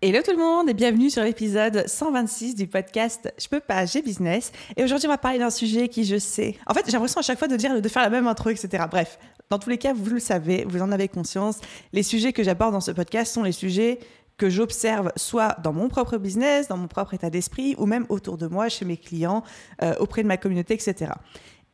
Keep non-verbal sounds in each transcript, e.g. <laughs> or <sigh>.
Hello tout le monde et bienvenue sur l'épisode 126 du podcast Je peux pas, j'ai business. Et aujourd'hui, on va parler d'un sujet qui, je sais. En fait, j'ai l'impression à chaque fois de dire de faire la même intro, etc. Bref, dans tous les cas, vous le savez, vous en avez conscience. Les sujets que j'aborde dans ce podcast sont les sujets que j'observe soit dans mon propre business, dans mon propre état d'esprit, ou même autour de moi, chez mes clients, euh, auprès de ma communauté, etc.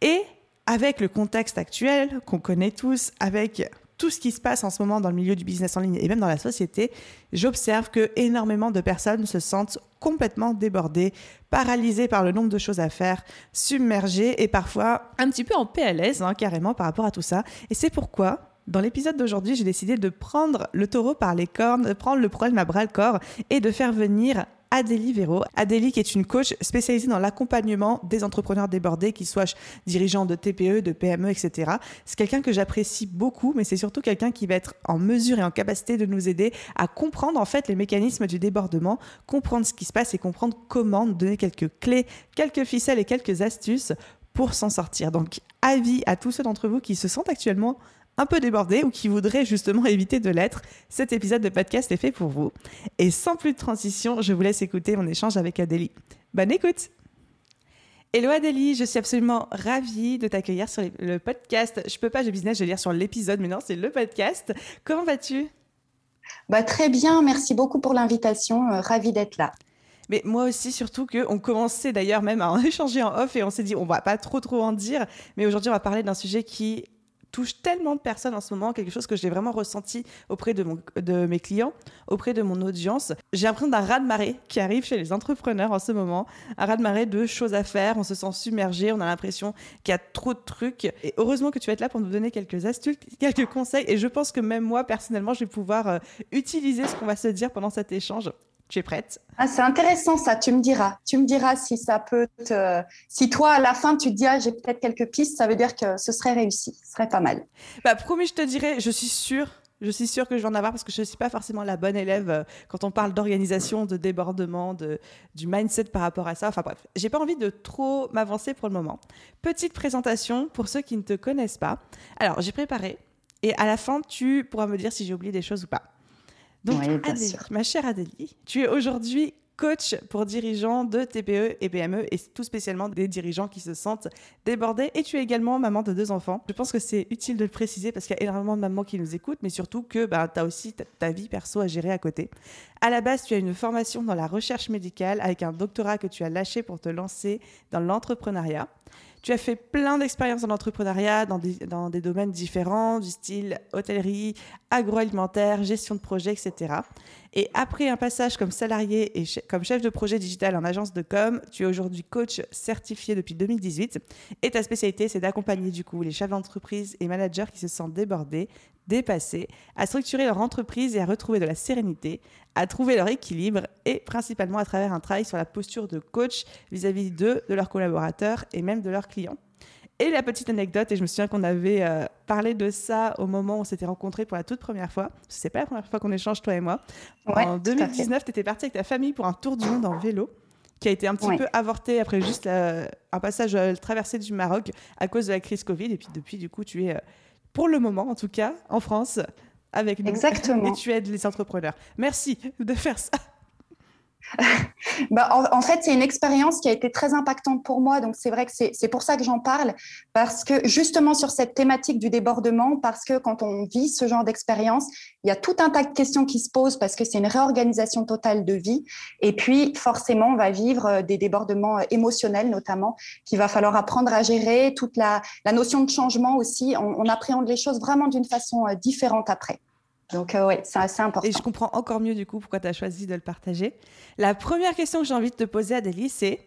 Et avec le contexte actuel qu'on connaît tous, avec tout ce qui se passe en ce moment dans le milieu du business en ligne et même dans la société, j'observe que énormément de personnes se sentent complètement débordées, paralysées par le nombre de choses à faire, submergées et parfois un petit peu en PLS hein, carrément par rapport à tout ça. Et c'est pourquoi dans l'épisode d'aujourd'hui, j'ai décidé de prendre le taureau par les cornes, de prendre le problème à bras le corps et de faire venir Adélie Véro. Adélie qui est une coach spécialisée dans l'accompagnement des entrepreneurs débordés, qu'ils soient dirigeants de TPE, de PME, etc. C'est quelqu'un que j'apprécie beaucoup, mais c'est surtout quelqu'un qui va être en mesure et en capacité de nous aider à comprendre en fait les mécanismes du débordement, comprendre ce qui se passe et comprendre comment donner quelques clés, quelques ficelles et quelques astuces pour s'en sortir. Donc, avis à tous ceux d'entre vous qui se sentent actuellement un peu débordé ou qui voudrait justement <laughs> éviter de l'être, cet épisode de podcast est fait pour vous. Et sans plus de transition, je vous laisse écouter mon échange avec Adélie. Bonne écoute Hello Adélie, je suis absolument ravie de t'accueillir sur le podcast. Je peux pas, j'ai business, je vais lire sur l'épisode, mais non, c'est le podcast. Comment vas-tu? Bah, Très bien, merci beaucoup pour l'invitation, euh, ravie d'être là. Mais moi aussi, surtout qu'on commençait d'ailleurs même à en <laughs> échanger en off et on s'est dit on va pas trop trop en dire, mais aujourd'hui on va parler d'un sujet qui touche tellement de personnes en ce moment, quelque chose que j'ai vraiment ressenti auprès de, mes clients, auprès de mon audience. J'ai l'impression d'un raz-de-marée qui arrive chez les entrepreneurs en ce moment, un raz-de-marée de choses à faire, on se sent submergé, on a l'impression qu'il y a trop de trucs. Et heureusement que tu vas être là pour nous donner quelques astuces, quelques conseils. Et je pense que même moi, personnellement, je vais pouvoir euh, utiliser ce qu'on va se dire pendant cet échange. Tu es prête? Ah, C'est intéressant ça, tu me diras. Tu me diras si ça peut te... Si toi, à la fin, tu te dis, ah, j'ai peut-être quelques pistes, ça veut dire que ce serait réussi, ce serait pas mal. Bah, promis, je te dirai, je suis sûre, je suis sûre que je vais en avoir parce que je ne suis pas forcément la bonne élève euh, quand on parle d'organisation, de débordement, de, du mindset par rapport à ça. Enfin bref, j'ai pas envie de trop m'avancer pour le moment. Petite présentation pour ceux qui ne te connaissent pas. Alors, j'ai préparé et à la fin, tu pourras me dire si j'ai oublié des choses ou pas. Donc, ma chère Adélie, tu es aujourd'hui coach pour dirigeants de TPE et PME et tout spécialement des dirigeants qui se sentent débordés. Et tu es également maman de deux enfants. Je pense que c'est utile de le préciser parce qu'il y a énormément de mamans qui nous écoutent, mais surtout que bah, tu as aussi ta, vie perso à gérer à côté. À la base, tu as une formation dans la recherche médicale avec un doctorat que tu as lâché pour te lancer dans l'entrepreneuriat. Tu as fait plein d'expériences dans l'entrepreneuriat, dans des, dans des domaines différents, du style hôtellerie, agroalimentaire, gestion de projet, etc. Et après un passage comme salarié et comme chef de projet digital en agence de com, tu es aujourd'hui coach certifié depuis 2018. Et ta spécialité, c'est d'accompagner du coup les chefs d'entreprise et managers qui se sentent débordés, dépassés, à structurer leur entreprise et à retrouver de la sérénité, à trouver leur équilibre et principalement à travers un travail sur la posture de coach vis-à-vis d'eux, de leurs collaborateurs et même de leurs clients. Et la petite anecdote, et je me souviens qu'on avait euh, parlé de ça au moment où on s'était rencontrés pour la toute première fois. C'est pas la première fois qu'on échange, toi et moi. en 2019, tu étais partie avec ta famille pour un tour du monde en vélo qui a été un petit peu avorté après juste un passage à traversée du Maroc à cause de la crise Covid. Et puis depuis, du coup, tu es, euh, pour le moment en tout cas, en France, avec nous. Exactement. <laughs> Et tu aides les entrepreneurs. Merci de faire ça. <laughs> bah, en, fait, c'est une expérience qui a été très impactante pour moi. Donc, c'est vrai que c'est pour ça que j'en parle, parce que justement sur cette thématique du débordement, parce que quand on vit ce genre d'expérience, il y a tout un tas de questions qui se posent parce que c'est une réorganisation totale de vie. Et puis, forcément, on va vivre euh, des débordements euh, émotionnels, notamment, qu'il va falloir apprendre à gérer. Toute la, notion de changement aussi, on, on appréhende les choses vraiment d'une façon euh, différente après. Donc, euh, oui, c'est assez important. Et je comprends encore mieux, du coup, pourquoi tu as choisi de le partager. La première question que j'ai envie de te poser, Adélie, c'est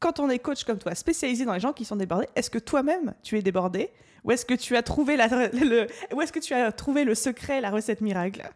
quand on est coach comme toi, spécialisé dans les gens qui sont débordés, est-ce que toi-même, tu es débordé Ou est-ce que tu as trouvé la, le, est-ce que tu as trouvé le secret, la recette miracle?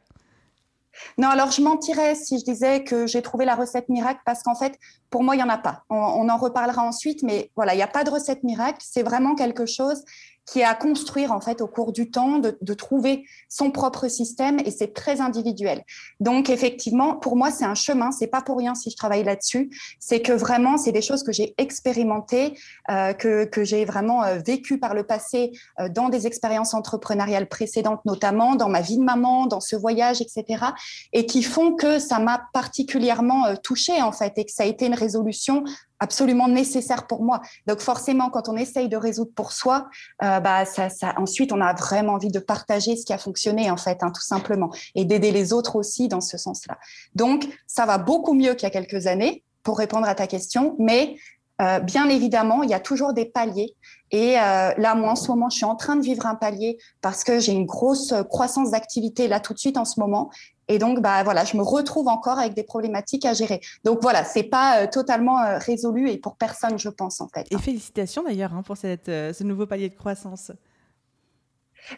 Non, alors je mentirais si je disais que j'ai trouvé la recette miracle parce qu'en fait, pour moi, il n'y en a pas. On, on, en reparlera ensuite, mais voilà, il n'y a pas de recette miracle. C'est vraiment quelque chose qui est à construire en fait au cours du temps, de, de trouver son propre système et c'est très individuel. Donc effectivement, pour moi, c'est un chemin. C'est pas pour rien si je travaille là-dessus. C'est que vraiment, c'est des choses que j'ai expérimentées, euh, que, que j'ai vraiment euh, vécues par le passé euh, dans des expériences entrepreneuriales précédentes, notamment dans ma vie de maman, dans ce voyage, etc. Et qui font que ça m'a particulièrement euh, touchée en fait et que ça a été une résolution absolument nécessaire pour moi. Donc forcément, quand on essaye de résoudre pour soi, euh, bah ça, ça, ensuite on a vraiment envie de partager ce qui a fonctionné en fait, hein, tout simplement, et d'aider les autres aussi dans ce sens-là. Donc ça va beaucoup mieux qu'il y a quelques années pour répondre à ta question, mais euh, bien évidemment, il y a toujours des paliers. Et euh, là, moi, en ce moment, je suis en train de vivre un palier parce que j'ai une grosse croissance d'activité là tout de suite en ce moment. Et donc, bah voilà, je me retrouve encore avec des problématiques à gérer. Donc voilà, c'est pas euh, totalement euh, résolu et pour personne, je pense en fait. Et félicitations d'ailleurs hein, pour cette, euh, ce nouveau palier de croissance.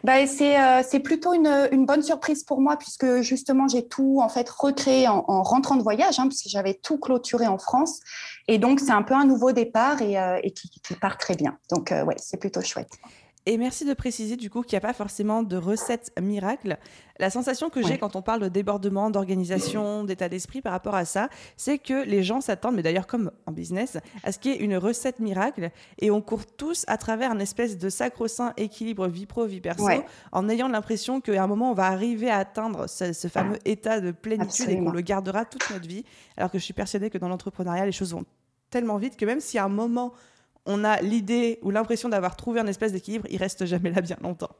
Bah, c'est euh, c'est plutôt une, une, bonne surprise pour moi puisque justement j'ai tout en fait recréé en, en rentrant de voyage hein, puisque j'avais tout clôturé en France et donc c'est un peu un nouveau départ et, euh, et qui, qui, part très bien donc euh, ouais c'est plutôt chouette. Et merci de préciser du coup qu'il n'y a pas forcément de recette miracle. La sensation que j'ai ouais. quand on parle de débordement, d'organisation, d'état d'esprit par rapport à ça, c'est que les gens s'attendent, mais d'ailleurs comme en business, à ce qu'il y ait une recette miracle et on court tous à travers un espèce de sacro-saint équilibre vie pro, vie perso, ouais. en ayant l'impression qu'à un moment on va arriver à atteindre ce, ce fameux état de plénitude Absolument. et qu'on le gardera toute notre vie. Alors que je suis persuadée que dans l'entrepreneuriat, les choses vont tellement vite que même si à un moment on a l'idée ou l'impression d'avoir trouvé un espèce d'équilibre, il reste jamais là bien longtemps.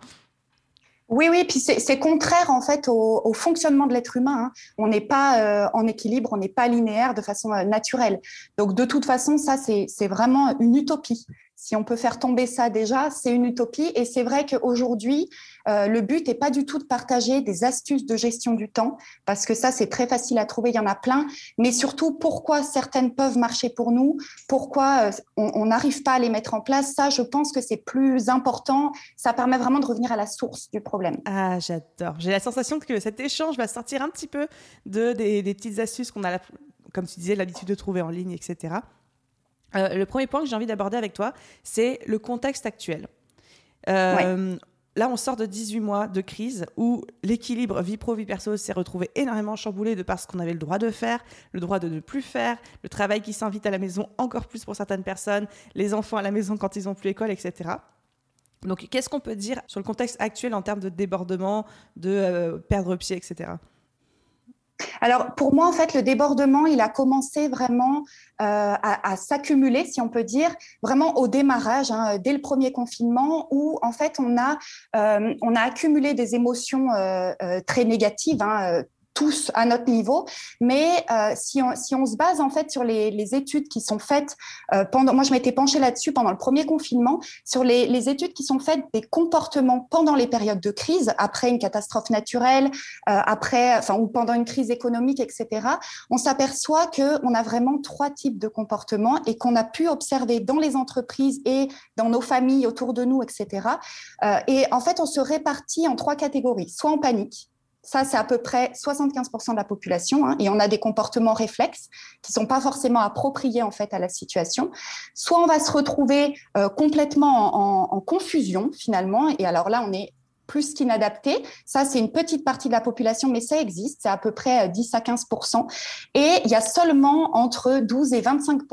Oui, oui, puis c'est contraire en fait au, fonctionnement de l'être humain. Hein. On n'est pas euh, en équilibre, on n'est pas linéaire de façon euh, naturelle. Donc de toute façon, ça c'est vraiment une utopie. Si on peut faire tomber ça déjà, c'est une utopie. Et c'est vrai qu'aujourd'hui, euh, le but n'est pas du tout de partager des astuces de gestion du temps, parce que ça, c'est très facile à trouver, il y en a plein. Mais surtout, pourquoi certaines peuvent marcher pour nous, pourquoi euh, on n'arrive pas à les mettre en place, ça, je pense que c'est plus important. Ça permet vraiment de revenir à la source du problème. Ah, j'adore. J'ai la sensation que cet échange va sortir un petit peu de, des, petites astuces qu'on a, comme tu disais, l'habitude de trouver en ligne, etc. Euh, le premier point que j'ai envie d'aborder avec toi, c'est le contexte actuel. Euh, ouais. Là, on sort de 18 mois de crise où l'équilibre vie pro-vie perso s'est retrouvé énormément chamboulé de par ce qu'on avait le droit de faire, le droit de ne plus faire, le travail qui s'invite à la maison encore plus pour certaines personnes, les enfants à la maison quand ils n'ont plus école, etc. Donc, qu'est-ce qu'on peut dire sur le contexte actuel en termes de débordement, de euh, perdre pied, etc. Alors, pour moi, en fait, le débordement, il a commencé vraiment euh, à, s'accumuler, si on peut dire, vraiment au démarrage, hein, dès le premier confinement, où en fait, on a, euh, on a accumulé des émotions euh très négatives. Hein, tous à notre niveau. Mais euh, si, on, se base en fait sur les, études qui sont faites euh, pendant, moi je m'étais penchée là-dessus pendant le premier confinement, sur les, études qui sont faites des comportements pendant les périodes de crise, après une catastrophe naturelle, euh, après, enfin ou pendant une crise économique, etc. On s'aperçoit que on a vraiment trois types de comportements et qu'on a pu observer dans les entreprises et dans nos familles autour de nous, etc. Et en fait, on se répartit en trois catégories, soit en panique ça, c'est à peu près 75% de la population. Hein, et on a des comportements réflexes qui sont pas forcément appropriés en fait à la situation. Soit on va se retrouver euh, complètement en, en, en, confusion finalement. Et alors là, on est plus qu'inadapté. Ça, c'est une petite partie de la population, mais ça existe. C'est à peu près 10 euh, à 15 Et il y a seulement entre 12 et 25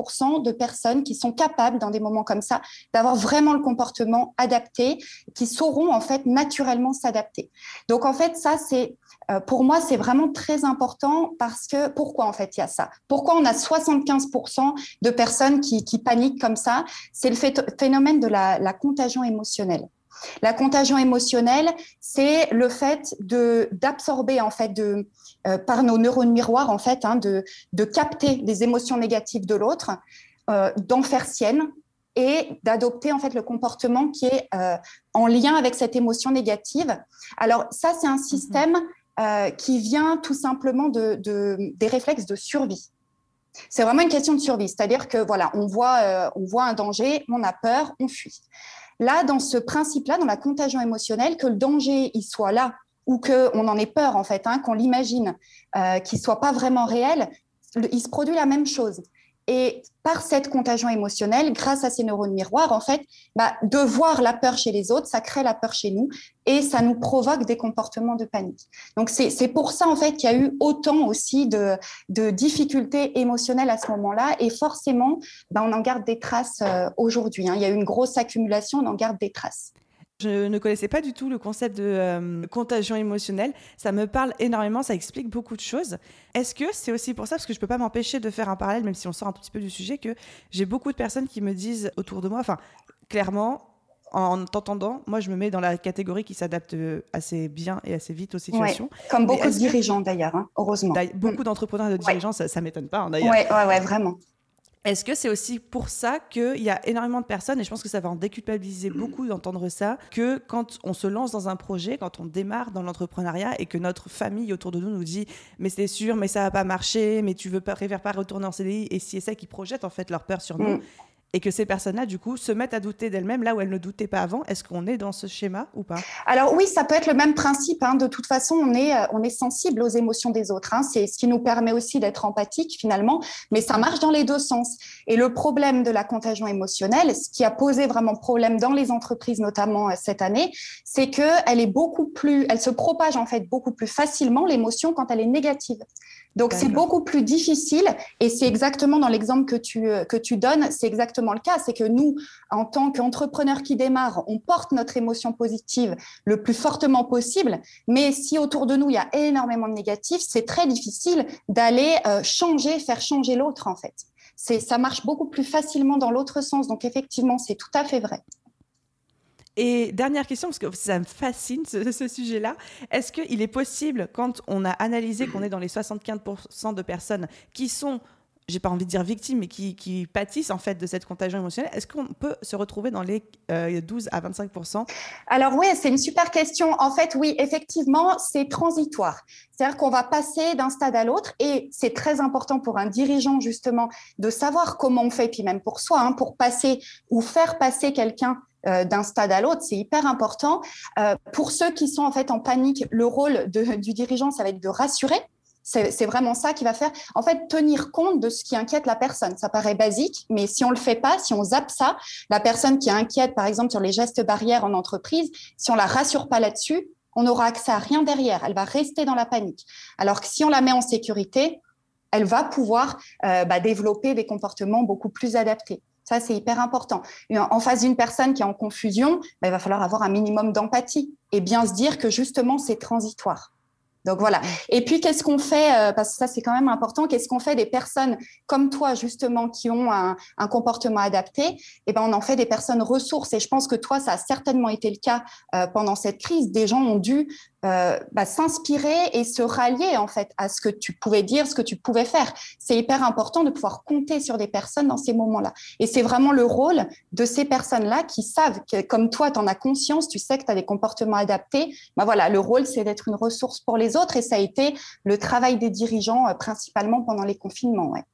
de personnes qui sont capables, dans des moments comme ça, d'avoir vraiment le comportement adapté, qui sauront en fait naturellement s'adapter. Donc en fait, ça, c'est euh, pour moi, c'est vraiment très important parce que pourquoi en fait il y a ça? Pourquoi on a 75 de personnes qui, paniquent comme ça? C'est le phénomène de la contagion émotionnelle. La contagion émotionnelle, c'est le fait de d'absorber en fait de euh, par nos neurones miroirs en fait hein, de de capter les émotions négatives de l'autre, euh, d'en faire sienne et d'adopter en fait le comportement qui est euh, en lien avec cette émotion négative. Alors ça, c'est un système euh, qui vient tout simplement de, de des réflexes de survie. C'est vraiment une question de survie, c'est-à-dire que voilà, on voit on voit un danger, on a peur, on fuit. Là, dans ce principe-là, dans la contagion émotionnelle, que le danger, il soit là ou qu'on en ait peur en fait, hein, qu'on l'imagine, euh, qu'il soit pas vraiment réel, il se produit la même chose. Et par cette contagion émotionnelle, grâce à ces neurones miroirs, en fait, bah, de voir la peur chez les autres, ça crée la peur chez nous et ça nous provoque des comportements de panique. Donc c'est pour ça en fait qu'il y a eu autant aussi de, de difficultés émotionnelles à ce moment-là et forcément, bah, on en garde des traces euh, aujourd'hui. Hein. Il y a eu une grosse accumulation, on en garde des traces. Je ne connaissais pas du tout le concept de euh, contagion émotionnelle. Ça me parle énormément, ça explique beaucoup de choses. Est-ce que c'est aussi pour ça, parce que je ne peux pas m'empêcher de faire un parallèle, même si on sort un petit peu du sujet, que j'ai beaucoup de personnes qui me disent autour de moi, enfin, clairement, en t'entendant, moi, je me mets dans la catégorie qui s'adapte euh, assez bien et assez vite aux situations. comme beaucoup de dirigeants d'ailleurs, hein, heureusement. Beaucoup mm. d'entrepreneurs et de dirigeants, ça, ne m'étonne pas hein, d'ailleurs. Oui, ouais, ouais, vraiment. Est-ce que c'est aussi pour ça qu'il y a énormément de personnes, et je pense que ça va en déculpabiliser beaucoup d'entendre ça, que quand on se lance dans un projet, quand on démarre dans l'entrepreneuriat et que notre famille autour de nous nous dit mais c'est sûr, mais ça va pas marcher, mais tu veux préfères pas retourner en CDI, et si et ça qui projettent en fait leur peur sur nous, mm et que ces personnes-là, du coup, se mettent à douter d'elles-mêmes là où elles ne doutaient pas avant. Est-ce qu'on est dans ce schéma ou pas? Alors oui, ça peut être le même principe. Hein. De toute façon, on est, euh, on est sensible aux émotions des autres. Hein. C'est ce qui nous permet aussi d'être empathique finalement, mais ça marche dans les deux sens. Et le problème de la contagion émotionnelle, ce qui a posé vraiment problème dans les entreprises, notamment euh, cette année, c'est qu'elle est beaucoup plus, elle se propage en fait beaucoup plus facilement l'émotion quand elle est négative. Donc c'est beaucoup plus difficile et c'est exactement dans l'exemple que tu, euh, que tu donnes, c'est exactement le cas. C'est que nous, en tant qu'entrepreneurs qui démarrent, on porte notre émotion positive le plus fortement possible. Mais si autour de nous, il y a énormément de négatifs, c'est très difficile d'aller euh, changer, faire changer l'autre en fait. Ça marche beaucoup plus facilement dans l'autre sens. Donc effectivement, c'est tout à fait vrai. Et dernière question, parce que ça me fascine ce, sujet-là, est-ce qu'il est possible, quand on a analysé qu'on est dans les 75% de personnes qui sont j'ai pas envie de dire victimes, mais qui, pâtissent en fait de cette contagion émotionnelle. Est-ce qu'on peut se retrouver dans les 12 euh, à 25% Alors oui, c'est une super question. En fait, oui, effectivement, c'est transitoire. C'est-à-dire qu'on va passer d'un stade à l'autre et c'est très important pour un dirigeant justement de savoir comment on fait, puis même pour soi, hein, pour passer ou faire passer quelqu'un d'un stade à l'autre, c'est hyper important. Euh, pour ceux qui sont en fait en panique, le rôle <laughs> du dirigeant, ça va être de rassurer. C'est vraiment ça qui va faire, en fait, tenir compte de ce qui inquiète la personne. Ça paraît basique, mais si on le fait pas, si on zappe ça, la personne qui est inquiète, par exemple, sur les gestes barrières en entreprise, si on la rassure pas là-dessus, on n'aura accès à rien derrière. Elle va rester dans la panique. Alors que si on la met en sécurité, elle va pouvoir euh, bah, développer des comportements beaucoup plus adaptés. Ça, c'est hyper important. En face d'une personne qui est en confusion, bah, il va falloir avoir un minimum d'empathie et bien se dire que justement, c'est transitoire. Donc voilà. Et puis, qu'est-ce qu'on fait, euh, parce que ça, c'est quand même important, qu'est-ce qu'on fait des personnes comme toi, justement, qui ont un, comportement adapté? Eh ben, on en fait des personnes ressources. Et je pense que toi, ça a certainement été le cas euh, pendant cette crise. Des gens ont dû euh, bah, s'inspirer et se rallier en fait à ce que tu pouvais dire, ce que tu pouvais faire. C'est hyper important de pouvoir compter sur des personnes dans ces moments-là. Et c'est vraiment le rôle de ces personnes-là qui savent que comme toi, tu en as conscience, tu sais que tu as des comportements adaptés. Bah voilà, le rôle, c'est d'être une ressource pour les autres et ça a été le travail des dirigeants euh, principalement pendant les confinements. Ouais.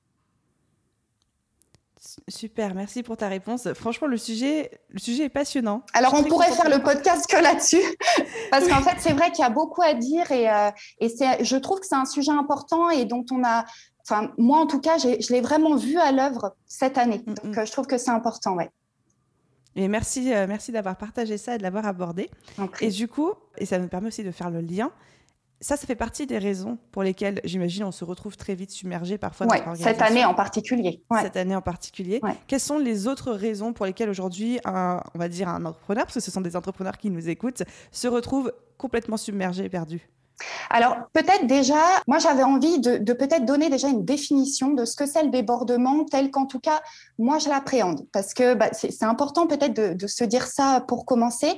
Super, merci pour ta réponse. Franchement, le sujet, le sujet est passionnant. Alors, on pourrait faire le podcast que là-dessus, <laughs> parce qu'en fait, c'est vrai qu'il y a beaucoup à dire et, euh, et je trouve que c'est un sujet important et dont on a, enfin, moi en tout cas, je l'ai vraiment vu à l'œuvre cette année. Mm, Donc, mm. Euh, je trouve que c'est important, ouais. Et merci, euh, merci d'avoir partagé ça et de l'avoir abordé. Et du coup, et ça me permet aussi de faire le lien, ça, ça fait partie des raisons pour lesquelles, j'imagine, on se retrouve très vite submergé parfois dans Cette année en particulier. Cette année en particulier. Quelles sont les autres raisons pour lesquelles aujourd'hui, on va dire un entrepreneur, parce que ce sont des entrepreneurs qui nous écoutent, se retrouve complètement submergé et perdu? Alors peut-être déjà, moi j'avais envie de, peut-être donner déjà une définition de ce que c'est le débordement, tel qu'en tout cas moi je l'appréhende, parce que bah, c'est important peut-être de, de, se dire ça pour commencer.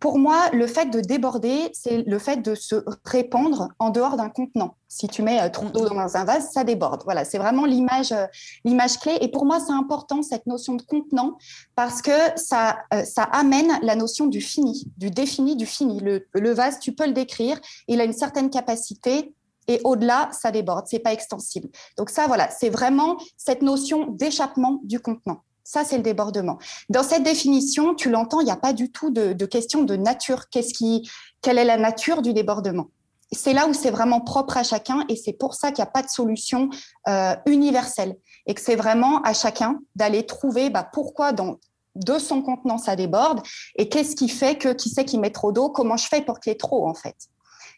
Pour moi, le fait de déborder, c'est le fait de se répandre en dehors d'un contenant. Si tu mets euh, trop d'eau dans un vase, ça déborde. Voilà, c'est vraiment l'image, euh, l'image clé. Et pour moi, c'est important cette notion de contenant parce que ça, euh, ça amène la notion du fini, du défini, du fini. Le, le vase, tu peux le décrire. Il a une certaine capacité et au-delà, ça déborde. C'est pas extensible. Donc ça, voilà, c'est vraiment cette notion d'échappement du contenant. Ça, c'est le débordement. Dans cette définition, tu l'entends, il n'y a pas du tout de, question de nature. Qu'est-ce qui, quelle est la nature du débordement? C'est là où c'est vraiment propre à chacun et c'est pour ça qu'il n'y a pas de solution euh, universelle et que c'est vraiment à chacun d'aller trouver bah, pourquoi dans de son contenant ça déborde et qu'est-ce qui fait que qui sait qui met trop d'eau, comment je fais pour qu'il y ait trop en fait?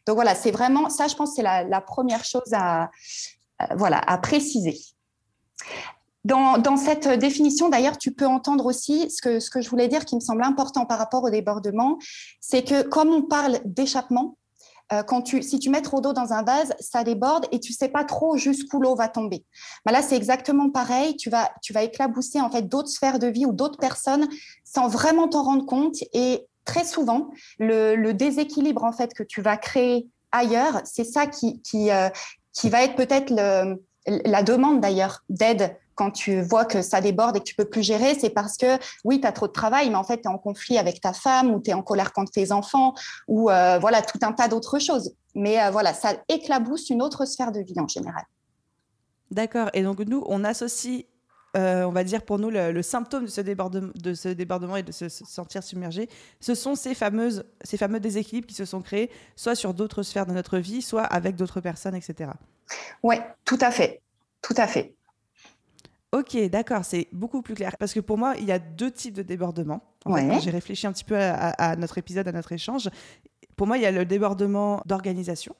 Donc voilà, c'est vraiment ça, je pense, c'est la, première chose à, euh, voilà, à préciser. Dans, cette définition, d'ailleurs, tu peux entendre aussi ce que, ce que je voulais dire qui me semble important par rapport au débordement, c'est que comme on parle d'échappement, euh, quand tu, si tu mets trop d'eau dans un vase, ça déborde et tu sais pas trop jusqu'où l'eau va tomber. Bah là, c'est exactement pareil. Tu vas, tu vas éclabousser en fait d'autres sphères de vie ou d'autres personnes sans vraiment t'en rendre compte. Et très souvent, le, déséquilibre en fait que tu vas créer ailleurs, c'est ça qui, qui, euh, qui va être peut-être la demande d'ailleurs d'aide quand tu vois que ça déborde et que tu peux plus gérer, c'est parce que oui, tu as trop de travail, mais en fait, tu es en conflit avec ta femme ou tu es en colère contre tes enfants ou euh, voilà, tout un tas d'autres choses. Mais euh, voilà, ça éclabousse une autre sphère de vie en général. D'accord. Et donc, nous, on associe, euh, on va dire pour nous, le, symptôme de ce, débordement, de ce débordement et de se sentir submergé, ce sont ces, fameuses, ces fameux déséquilibres qui se sont créés, soit sur d'autres sphères de notre vie, soit avec d'autres personnes, etc. Oui, tout à fait. Tout à fait. Ok, d'accord, c'est beaucoup plus clair. Parce que pour moi, il y a deux types de débordements. J'ai réfléchi un petit peu à, notre épisode, à notre échange. Pour moi, il y a le débordement d'organisation.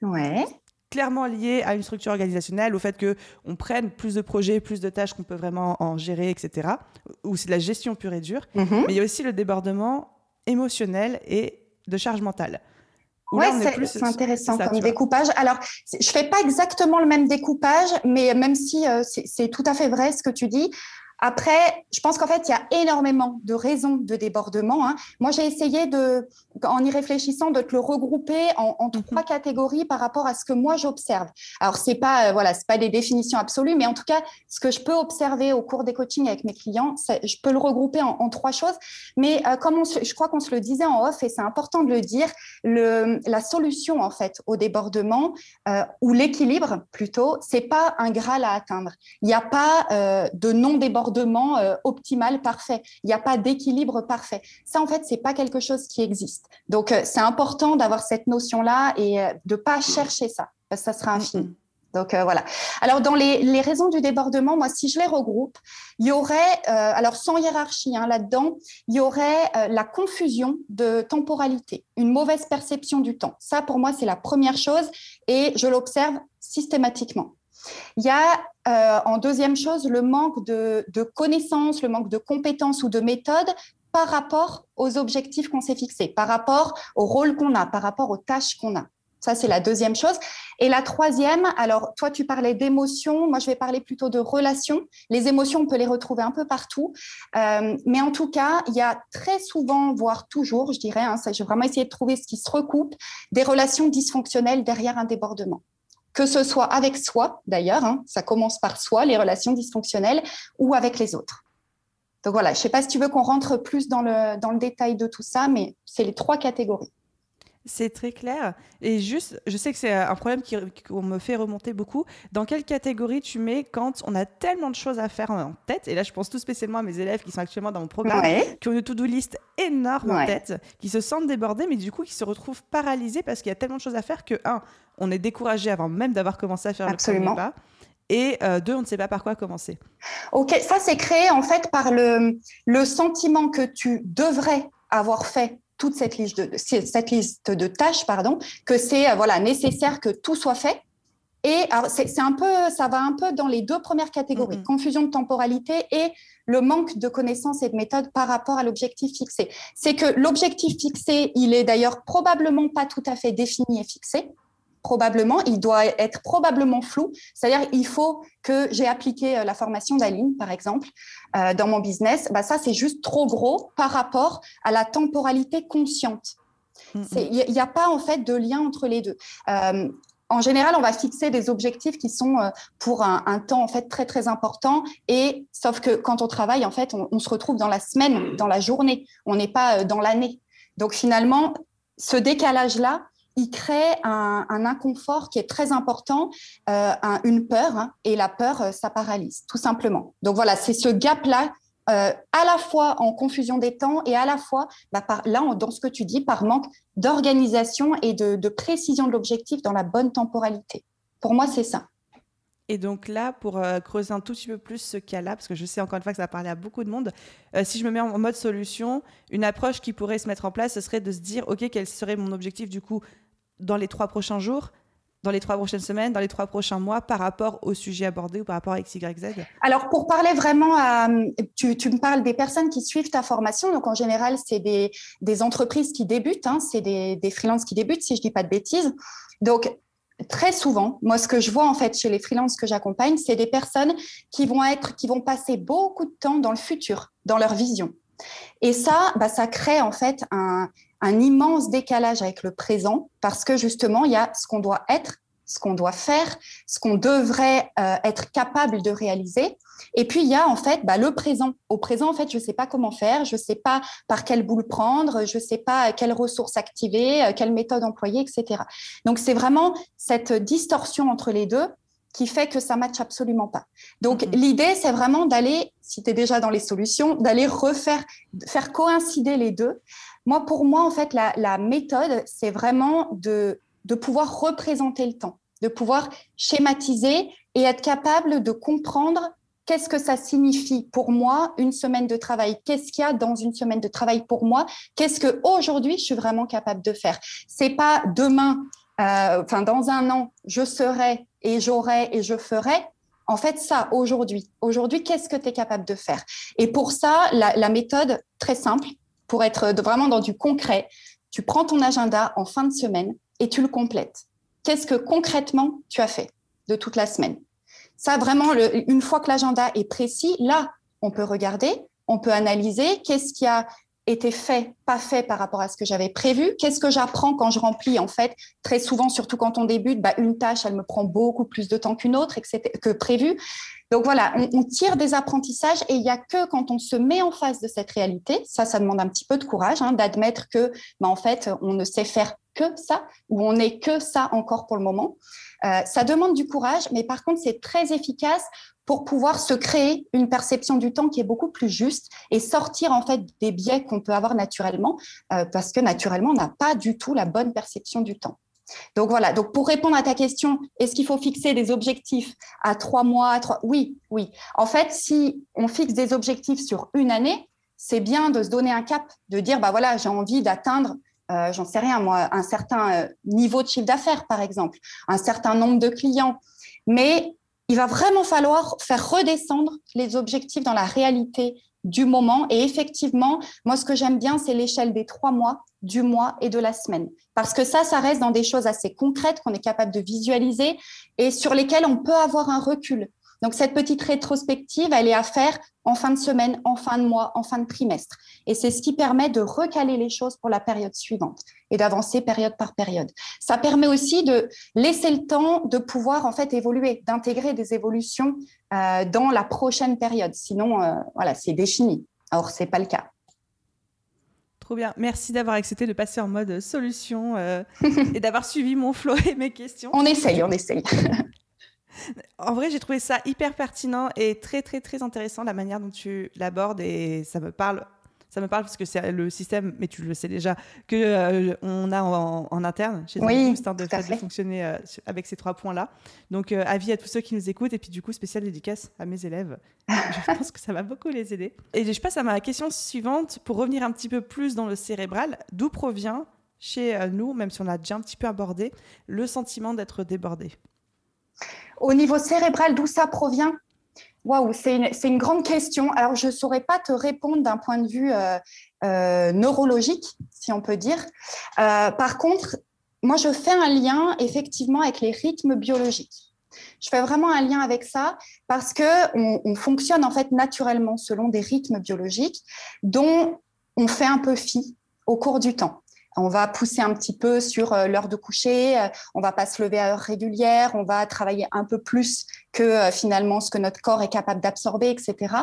Ouais. Clairement lié à une structure organisationnelle, au fait qu'on prenne plus de projets, plus de tâches qu'on peut vraiment en gérer, etc. Ou c'est de la gestion pure et dure. Mm-hmm. Mais il y a aussi le débordement émotionnel et de charge mentale. Oui, c'est intéressant comme découpage. Alors, je fais pas exactement le même découpage, mais même si euh, c'est tout à fait vrai ce que tu dis, après, je pense qu'en fait, il y a énormément de raisons de débordement. Hein. Moi, j'ai essayé de, en y réfléchissant, de te le regrouper en, en mhm. trois catégories par rapport à ce que moi j'observe. Alors, c'est pas, euh, voilà, c'est pas des définitions absolues, mais en tout cas, ce que je peux observer au cours des coachings avec mes clients, je peux le regrouper en, en trois choses. Mais euh, comme on je crois qu'on se le disait en off, et c'est important de le dire, le, la solution en fait au débordement euh, ou l'équilibre plutôt, c'est pas un graal à atteindre. Il n'y a pas de non débordement euh, optimal, parfait. Il n'y a pas d'équilibre parfait. Ça, en fait, c'est pas quelque chose qui existe. Donc, euh, c'est important d'avoir cette notion-là et euh, de pas chercher ça, parce que ça sera infini. Donc voilà. Alors dans les, raisons du débordement, moi si je les regroupe, il y aurait, alors sans hiérarchie hein, là-dedans, il y aurait la confusion de temporalité, une mauvaise perception du temps. Ça pour moi c'est la première chose et je l'observe systématiquement. Il y a euh, en deuxième chose le manque de, connaissances, le manque de compétences ou de méthodes par rapport aux objectifs qu'on s'est fixés, par rapport au rôle qu'on a, par rapport aux tâches qu'on a. Ça, c'est la deuxième chose. Et la troisième, alors toi, tu parlais d'émotions, moi, je vais parler plutôt de relations. Les émotions, on peut les retrouver un peu partout. Euh, mais en tout cas, il y a très souvent, voire toujours, je dirais, hein, vais vraiment essayer de trouver ce qui se recoupe, des relations dysfonctionnelles derrière un débordement que ce soit avec soi d'ailleurs, hein, ça commence par soi, les relations dysfonctionnelles, ou avec les autres. Donc voilà, je ne sais pas si tu veux qu'on rentre plus dans le, dans le détail de tout ça, mais c'est les trois catégories. C'est très clair. Et juste, je sais que c'est un problème qu'on me fait remonter beaucoup. Dans quelle catégorie tu mets quand on a tellement de choses à faire en tête Et là, je pense tout spécialement à mes élèves qui sont actuellement dans mon programme, qui ont une to-do list énorme en tête, qui se sentent débordés, mais du coup, qui se retrouvent paralysés parce qu'il y a tellement de choses à faire que, un, on est découragé avant même d'avoir commencé à faire Absolument. le premier pas. Et euh, deux, on ne sait pas par quoi commencer. Ok, ça c'est créé en fait par le, le sentiment que tu devrais avoir fait toute cette liste de, cette liste de tâches, pardon, que c'est euh, voilà nécessaire que tout soit fait. Et c'est un peu, ça va un peu dans les deux premières catégories, confusion de temporalité et le manque de connaissances et de méthodes par rapport à l'objectif fixé. C'est que l'objectif fixé, il est d'ailleurs probablement pas tout à fait défini et fixé probablement, il doit être probablement flou. C'est-à-dire, il faut que j'ai appliqué euh, la formation d'Aline, par exemple, euh, dans mon business. Bah, ça, c'est juste trop gros par rapport à la temporalité consciente. Il n'y a pas en fait de lien entre les deux. Euh, en général, on va fixer des objectifs qui sont pour un, temps en fait très très important. Et sauf que quand on travaille, en fait, on se retrouve dans la semaine, dans la journée. On n'est pas dans l'année. Donc finalement, ce décalage-là, il crée un, inconfort qui est très important, euh, une peur, hein, et la peur, euh, ça paralyse, tout simplement. Donc voilà, c'est ce gap-là à la fois en confusion des temps et à la fois, bah, là, dans ce que tu dis, par manque d'organisation et de précision de l'objectif dans la bonne temporalité. Pour moi, c'est ça. Et donc là, pour euh, creuser un tout petit peu plus ce cas-là, parce que je sais encore une fois que ça a parlé à beaucoup de monde, euh, si je me mets en mode solution, une approche qui pourrait se mettre en place, ce serait de se dire, OK, quel serait mon objectif du coup dans les trois prochains jours dans les trois prochaines semaines, dans les trois prochains mois, par rapport au sujet abordé ou par rapport à XYZ Alors, pour parler vraiment. Tu, me parles des personnes qui suivent ta formation. Donc, en général, c'est des, des entreprises qui débutent, hein, c'est des, des freelances qui débutent, si je ne dis pas de bêtises. Donc, très souvent, moi, ce que je vois en fait chez les freelances que j'accompagne, c'est des personnes qui vont être, qui vont passer beaucoup de temps dans le futur, dans leur vision. Et ça, bah, ça crée en fait un, un immense décalage avec le présent parce que justement, il y a ce qu'on doit être ce qu'on doit faire, ce qu'on devrait euh, être capable de réaliser. Et puis, il y a en fait bah, le présent. Au présent, en fait, je ne sais pas comment faire, je ne sais pas par quelle boule prendre, je ne sais pas quelles ressources activer, euh, quelle méthode employer, etc. Donc, c'est vraiment cette distorsion entre les deux qui fait que ça matche absolument pas. Donc, mm-hmm. l'idée, c'est vraiment d'aller, si tu es déjà dans les solutions, d'aller refaire, faire coïncider les deux. Moi, pour moi, en fait, la, la méthode, c'est vraiment de, de pouvoir représenter le temps de pouvoir schématiser et être capable de comprendre qu'est-ce que ça signifie pour moi une semaine de travail. Qu'est-ce qu'il y a dans une semaine de travail pour moi? Qu'est-ce que aujourd'hui je suis vraiment capable de faire? C'est pas demain, euh, enfin dans un an, je serai et j'aurai et je ferai. En fait, ça aujourd'hui. Aujourd'hui, qu'est-ce que tu es capable de faire? Et pour ça, la, la méthode très simple, pour être vraiment dans du concret, tu prends ton agenda en fin de semaine et tu le complètes qu'est-ce que concrètement tu as fait de toute la semaine? Ça, vraiment, une fois que l'agenda est précis, là, on peut regarder, on peut analyser qu'est-ce qui a fait, pas fait par rapport à ce que j'avais prévu. Qu'est-ce que j'apprends quand je remplis En fait, très souvent, surtout quand on débute, bah, une tâche, elle me prend beaucoup plus de temps qu'une autre que prévu. Donc voilà, on, tire des apprentissages et il n'y a que quand on se met en face de cette réalité, ça, ça demande un petit peu de courage, hein, d'admettre que, bah, en fait, on ne sait faire que ça, ou on n'est que ça encore pour le moment. Euh, ça demande du courage, mais par contre, c'est très efficace pour pouvoir se créer une perception du temps qui est beaucoup plus juste et sortir en fait des biais qu'on peut avoir naturellement, euh, parce que naturellement, on n'a pas du tout la bonne perception du temps. Donc voilà, donc pour répondre à ta question, est-ce qu'il faut fixer des objectifs à trois mois à. Oui, oui. En fait, si on fixe des objectifs sur une année, c'est bien de se donner un cap, de dire, bah voilà, j'ai envie d'atteindre euh, j'en sais rien, moi, un certain euh, niveau de chiffre d'affaires, par exemple, un certain nombre de clients. Mais il va vraiment falloir faire redescendre les objectifs dans la réalité du moment. Et effectivement, moi, ce que j'aime bien, c'est l'échelle des trois mois, du mois et de la semaine. Parce que ça, ça reste dans des choses assez concrètes qu'on est capable de visualiser et sur lesquelles on peut avoir un recul. Donc, cette petite rétrospective, elle est à faire en fin de semaine, en fin de mois, en fin de trimestre. Et c'est ce qui permet de recaler les choses pour la période suivante et d'avancer période par période. Ça permet aussi de laisser le temps de pouvoir en fait évoluer, d'intégrer des évolutions euh, dans la prochaine période. Sinon, euh, voilà, c'est défini. Or, c'est pas le cas. Trop bien. Merci d'avoir accepté de passer en mode solution euh, <laughs> et d'avoir suivi mon flow et mes questions. On essaye, on essaye. <laughs> En vrai, j'ai trouvé ça hyper pertinent et très, très, très intéressant la manière dont tu l'abordes et ça me parle. Ça me parle parce que c'est le système, mais tu le sais déjà, que euh, on a en, interne chez oui, nous, de, fait, de fonctionner euh, avec ces trois points-là. Donc, euh, avis à tous ceux qui nous écoutent et puis du coup, spécial dédicace à mes élèves. <laughs> je pense que ça va beaucoup les aider. Et je passe à ma question suivante pour revenir un petit peu plus dans le cérébral. D'où provient chez nous, même si on a déjà un petit peu abordé, le sentiment d'être débordé? Au niveau cérébral, d'où ça provient? Waouh, c'est une, grande question. Alors, je ne saurais pas te répondre d'un point de vue euh, euh, neurologique, si on peut dire. Euh, par contre, moi, je fais un lien effectivement avec les rythmes biologiques. Je fais vraiment un lien avec ça parce que on, fonctionne en fait naturellement selon des rythmes biologiques dont on fait un peu fi au cours du temps. On va pousser un petit peu sur euh, l'heure de coucher, euh, on va pas se lever à heure régulière, on va travailler un peu plus que euh, finalement ce que notre corps est capable d'absorber, etc.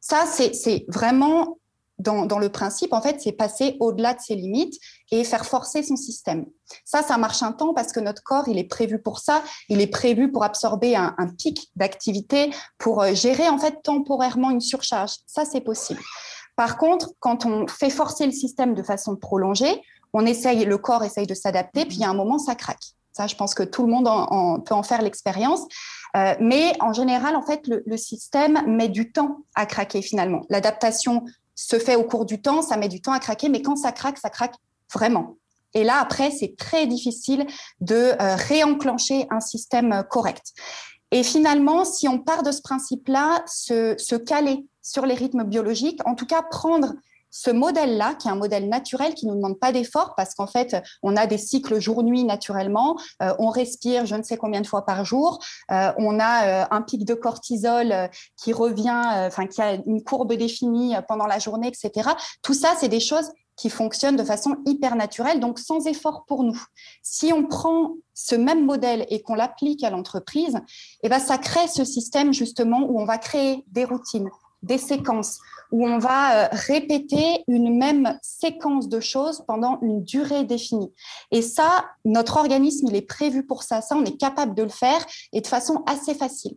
Ça, c'est vraiment dans, le principe, en fait, c'est passer au-delà de ses limites et faire forcer son système. Ça, ça marche un temps parce que notre corps, il est prévu pour ça. Il est prévu pour absorber un, pic d'activité, pour gérer en fait temporairement une surcharge. Ça, c'est possible. Par contre, quand on fait forcer le système de façon prolongée, on essaye, le corps essaye de s'adapter, puis il y a un moment, ça craque. Ça, je pense que tout le monde peut en faire l'expérience. Euh, mais en général, en fait, le, système met du temps à craquer finalement. L'adaptation se fait au cours du temps, ça met du temps à craquer, mais quand ça craque, ça craque vraiment. Et là, après, c'est très difficile de euh, réenclencher un système correct. Et finalement, si on part de ce principe-là, se, caler sur les rythmes biologiques, en tout cas prendre ce modèle-là, qui est un modèle naturel, qui ne nous demande pas d'effort, parce qu'en fait, on a des cycles jour-nuit naturellement, euh, on respire je ne sais combien de fois par jour, euh, on a euh, un pic de cortisol qui revient, enfin, qui a une courbe définie pendant la journée, etc. Tout ça, c'est des choses qui fonctionnent de façon hyper naturelle, donc sans effort pour nous. Si on prend ce même modèle et qu'on l'applique à l'entreprise, eh ben, ça crée ce système justement où on va créer des routines, des séquences, où on va euh, répéter une même séquence de choses pendant une durée définie. Et ça, notre organisme, il est prévu pour ça. Ça, on est capable de le faire et de façon assez facile.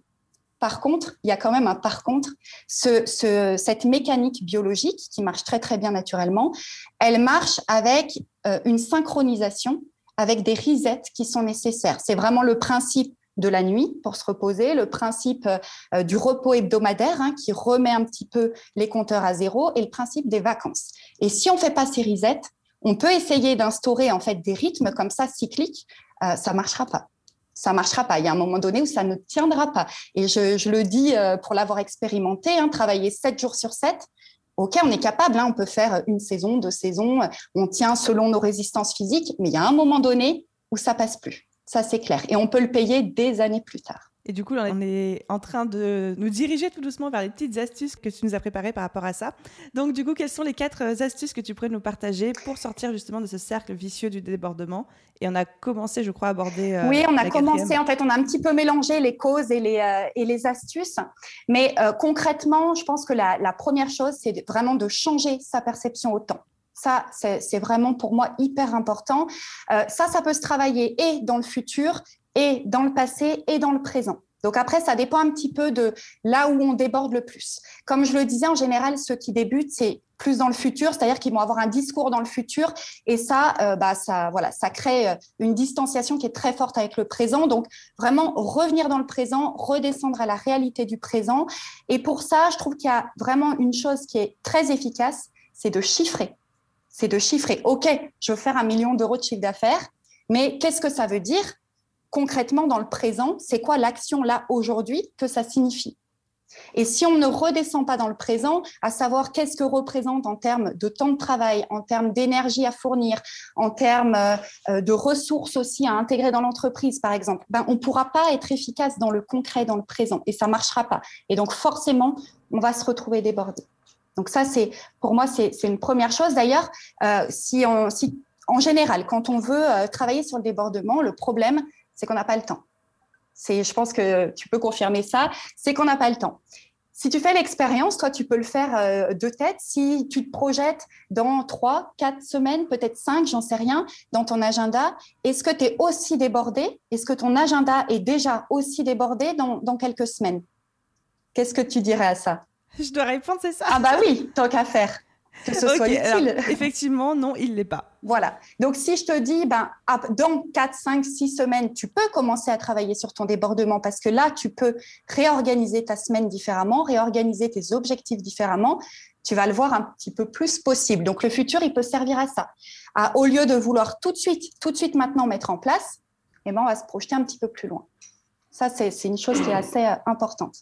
Par contre, il y a quand même un par contre, cette mécanique biologique qui marche très très bien naturellement, elle marche avec euh, une synchronisation, avec des resets qui sont nécessaires. C'est vraiment le principe de la nuit pour se reposer, le principe euh, du repos hebdomadaire hein, qui remet un petit peu les compteurs à zéro et le principe des vacances. Et si on ne fait pas ces resets, on peut essayer d'instaurer en fait des rythmes comme ça cycliques, euh, ça marchera pas. Ça marchera pas. Il y a un moment donné où ça ne tiendra pas. Et je, le dis euh, pour l'avoir expérimenté, hein, travailler 7 jours sur 7, OK, on est capable, hein, on peut faire une saison, deux saisons, on tient selon nos résistances physiques, mais il y a un moment donné où ça passe plus. Ça, c'est clair. Et on peut le payer des années plus tard. Et du coup, on est en train de nous diriger tout doucement vers les petites astuces que tu nous as préparées par rapport à ça. Donc, du coup, quelles sont les quatre astuces que tu pourrais nous partager pour sortir justement de ce cercle vicieux du débordement? Et on a commencé, je crois, à aborder. Euh, oui, on a commencé. En fait, on a un petit peu mélangé les causes et les, euh, et les astuces. Mais euh, concrètement, je pense que la, la première chose, c'est vraiment de changer sa perception au temps. Ça, c'est vraiment pour moi hyper important. Euh, ça, ça peut se travailler et dans le futur, et dans le passé, et dans le présent. Donc après, ça dépend un petit peu de là où on déborde le plus. Comme je le disais, en général, ceux qui débutent, c'est plus dans le futur, c'est-à-dire qu'ils vont avoir un discours dans le futur, et ça, euh, bah, ça, voilà, ça crée euh, une distanciation qui est très forte avec le présent. Donc vraiment revenir dans le présent, redescendre à la réalité du présent. Et pour ça, je trouve qu'il y a vraiment une chose qui est très efficace, c'est de chiffrer c'est de chiffrer. OK, je veux faire un million d'euros de chiffre d'affaires, mais qu'est-ce que ça veut dire concrètement dans le présent? C'est quoi l'action là aujourd'hui que ça signifie? Et si on ne redescend pas dans le présent, à savoir qu'est-ce que représente en termes de temps de travail, en termes d'énergie à fournir, en termes euh, de ressources aussi à intégrer dans l'entreprise, par exemple, ben, on ne pourra pas être efficace dans le concret, dans le présent, et ça ne marchera pas. Et donc forcément, on va se retrouver débordé. Donc ça, c'est pour moi, c'est une première chose. D'ailleurs, euh, si, en général, quand on veut euh, travailler sur le débordement, le problème, c'est qu'on n'a pas le temps. Je pense que tu peux confirmer ça, c'est qu'on n'a pas le temps. Si tu fais l'expérience, toi, tu peux le faire euh, de tête. Si tu te projettes dans trois, quatre semaines, peut-être cinq, j'en sais rien, dans ton agenda, est-ce que tu es aussi débordé? Est-ce que ton agenda est déjà aussi débordé dans quelques semaines? Qu'est-ce que tu dirais à ça? Je dois répondre, c'est ça Ah bah oui, tant qu'à faire. Que ce soit utile. effectivement, non, il ne l'est pas. Voilà. Donc, si je te dis, ben, dans 4, 5, 6 semaines, tu peux commencer à travailler sur ton débordement parce que là, tu peux réorganiser ta semaine différemment, réorganiser tes objectifs différemment. Tu vas le voir un petit peu plus possible. Donc, le futur, il peut servir à ça. au lieu de vouloir tout de suite, tout de suite maintenant mettre en place, eh ben, on va se projeter un petit peu plus loin. Ça, c'est une chose qui est assez euh, importante.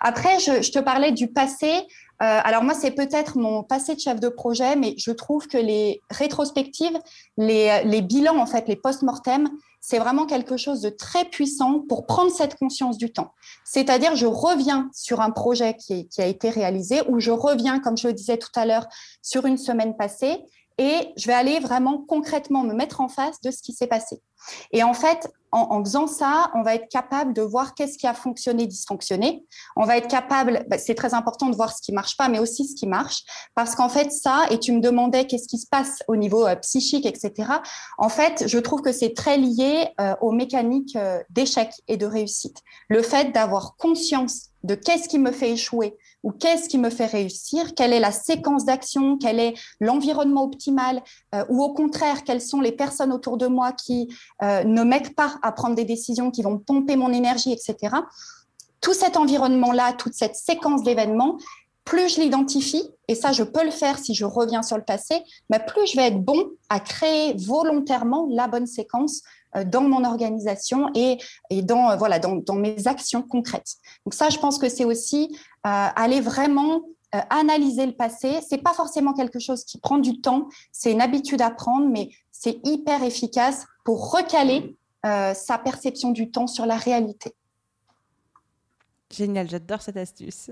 Après, je, te parlais du passé. Euh, alors moi, c'est peut-être mon passé de chef de projet, mais je trouve que les rétrospectives, les, les bilans, en fait, les post-mortem, c'est vraiment quelque chose de très puissant pour prendre cette conscience du temps. C'est-à-dire, je reviens sur un projet qui, qui a été réalisé ou je reviens, comme je le disais tout à l'heure, sur une semaine passée et je vais aller vraiment concrètement me mettre en face de ce qui s'est passé. Et en fait, en, faisant ça, on va être capable de voir qu'est-ce qui a fonctionné, dysfonctionné. On va être capable, bah, c'est très important de voir ce qui marche pas, mais aussi ce qui marche, parce qu'en fait ça, et tu me demandais qu'est-ce qui se passe au niveau euh, psychique, etc. En fait, je trouve que c'est très lié euh, aux mécaniques euh, d'échec et de réussite. Le fait d'avoir conscience de qu'est-ce qui me fait échouer, ou qu'est-ce qui me fait réussir, quelle est la séquence d'action, quel est l'environnement optimal, ou au contraire, quelles sont les personnes autour de moi qui ne m'aident pas à prendre des décisions, qui vont pomper mon énergie, etc. Tout cet environnement-là, toute cette séquence d'événements, plus je l'identifie, et ça je peux le faire si je reviens sur le passé, mais plus je vais être bon à créer volontairement la bonne séquence euh, dans mon organisation et, et dans, euh, voilà, dans, mes actions concrètes. Donc ça, je pense que c'est aussi euh, aller vraiment analyser le passé. C'est pas forcément quelque chose qui prend du temps, c'est une habitude à prendre, mais c'est hyper efficace pour recaler sa perception du temps sur la réalité. Génial, j'adore cette astuce.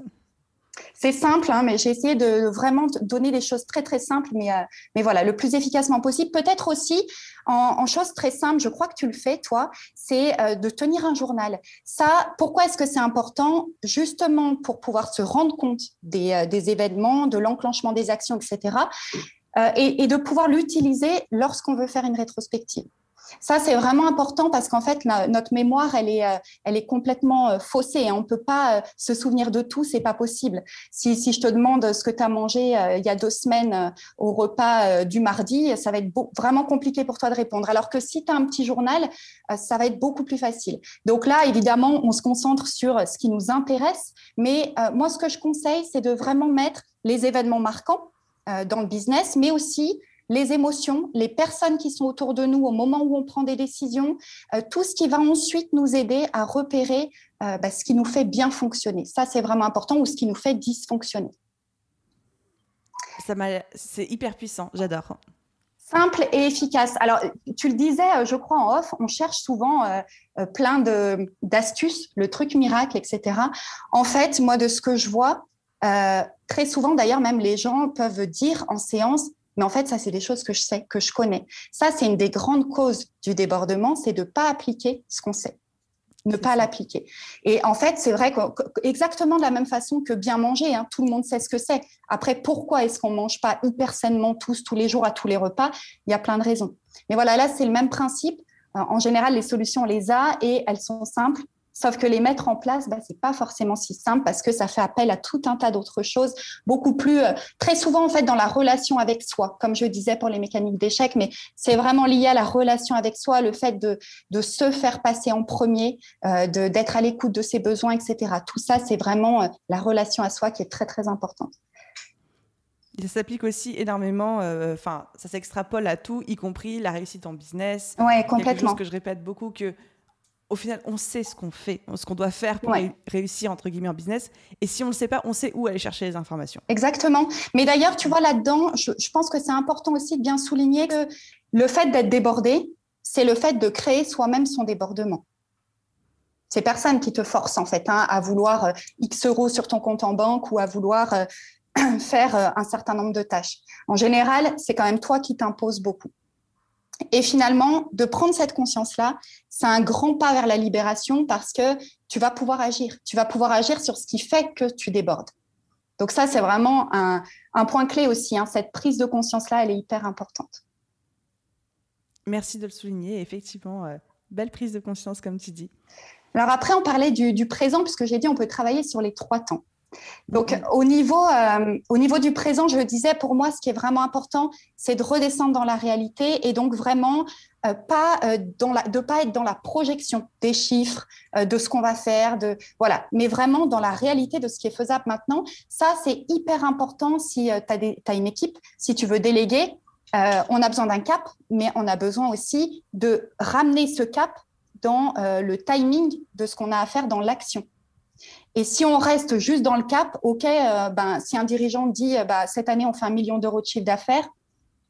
C'est simple, hein, mais j'ai essayé de vraiment donner des choses très très simples, mais, euh, mais voilà, le plus efficacement possible. Peut-être aussi en, en choses très simples, je crois que tu le fais, toi, c'est euh, de tenir un journal. Ça, pourquoi est-ce que c'est important? Justement pour pouvoir se rendre compte des, euh, des événements, de l'enclenchement des actions, etc. Et, et de pouvoir l'utiliser lorsqu'on veut faire une rétrospective. Ça, c'est vraiment important parce qu'en fait, notre mémoire, elle est, euh, elle est complètement euh, faussée. On ne peut pas euh, se souvenir de tout, c'est pas possible. Si, si, je te demande ce que tu as mangé il y a deux semaines au repas du mardi, ça va être vraiment compliqué pour toi de répondre. Alors que si tu as un petit journal, ça va être beaucoup plus facile. Donc là, évidemment, on se concentre sur ce qui nous intéresse. Mais moi, ce que je conseille, c'est de vraiment mettre les événements marquants dans le business, mais aussi les émotions, les personnes qui sont autour de nous au moment où on prend des décisions, euh, tout ce qui va ensuite nous aider à repérer euh, bah, ce qui nous fait bien fonctionner. Ça, c'est vraiment important, ou ce qui nous fait dysfonctionner. C'est hyper puissant, j'adore. Simple et efficace. Alors, tu le disais, euh, je crois, en off, on cherche souvent plein d'astuces, le truc miracle, etc. En fait, moi, de ce que je vois, très souvent, d'ailleurs, même les gens peuvent dire en séance, mais en fait, ça, c'est des choses que je sais, que je connais. Ça, c'est une des grandes causes du débordement, c'est de ne pas appliquer ce qu'on sait ne pas l'appliquer. Et en fait, c'est vrai que, exactement de la même façon que bien manger, hein, tout le monde sait ce que c'est. Après, pourquoi est-ce qu'on mange pas hyper sainement tous, tous les jours, à tous les repas? Il y a plein de raisons. Mais voilà, là, c'est le même principe. Euh, en général, les solutions, on les a et elles sont simples. Sauf que les mettre en place, bah, c'est pas forcément si simple parce que ça fait appel à tout un tas d'autres choses, beaucoup plus, euh, très souvent en fait dans la relation avec soi, comme je disais pour les mécaniques d'échec, mais c'est vraiment lié à la relation avec soi, le fait de, de se faire passer en premier, euh, d'être à l'écoute de ses besoins, etc. Tout ça, c'est vraiment euh, la relation à soi qui est très très importante. Ça s'applique aussi énormément, enfin, ça s'extrapole à tout, y compris la réussite en business. Ouais, complètement. Quelque chose que je répète beaucoup, que au final, on sait ce qu'on fait, ce qu'on doit faire pour réussir entre guillemets en business. Et si on ne le sait pas, on sait où aller chercher les informations. Exactement. Mais d'ailleurs, tu vois là-dedans, je, pense que c'est important aussi de bien souligner que le fait d'être débordé, c'est le fait de créer soi-même son débordement. C'est personne qui te force en fait hein, à vouloir euh, X euros sur ton compte en banque ou à vouloir euh, <clears throat> faire euh, un certain nombre de tâches. En général, c'est quand même toi qui t'imposes beaucoup. Et finalement, de prendre cette conscience-là, c'est un grand pas vers la libération parce que tu vas pouvoir agir. Tu vas pouvoir agir sur ce qui fait que tu débordes. Donc ça, c'est vraiment un, point clé aussi. Hein. Cette prise de conscience-là, elle est hyper importante. Merci de le souligner. Effectivement, euh, belle prise de conscience, comme tu dis. Alors après, on parlait du, du présent, puisque j'ai dit on peut travailler sur les trois temps. Donc, au niveau, euh, au niveau du présent, je le disais, pour moi, ce qui est vraiment important, c'est de redescendre dans la réalité et donc vraiment euh, pas euh, dans la, de pas être dans la projection des chiffres, de ce qu'on va faire, de voilà, mais vraiment dans la réalité de ce qui est faisable maintenant. Ça, c'est hyper important si tu as, une équipe, si tu veux déléguer. on a besoin d'un cap, mais on a besoin aussi de ramener ce cap dans le timing de ce qu'on a à faire dans l'action. Et si on reste juste dans le cap, OK, euh, ben, si un dirigeant dit euh, bah, cette année, on fait un million d'euros de chiffre d'affaires,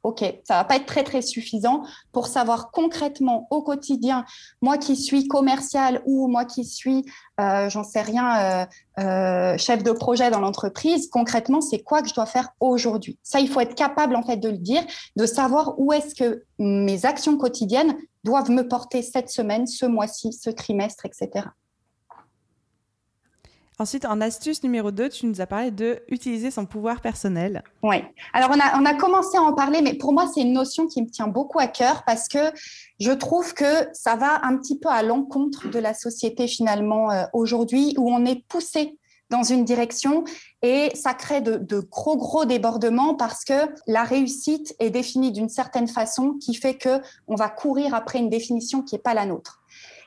OK, ça va pas être très, très suffisant pour savoir concrètement au quotidien, moi qui suis commercial ou moi qui suis, euh, j'en sais rien, chef de projet dans l'entreprise, concrètement, c'est quoi que je dois faire aujourd'hui? Ça, il faut être capable en fait de le dire, de savoir où est-ce que mes actions quotidiennes doivent me porter cette semaine, ce mois-ci, ce trimestre, etc. Ensuite, en astuce numéro 2, tu nous as parlé de utiliser son pouvoir personnel. Oui. Alors, on a, commencé à en parler, mais pour moi, c'est une notion qui me tient beaucoup à cœur parce que je trouve que ça va un petit peu à l'encontre de la société finalement euh, aujourd'hui où on est poussé dans une direction et ça crée de, de, gros gros débordements parce que la réussite est définie d'une certaine façon qui fait que on va courir après une définition qui n'est pas la nôtre.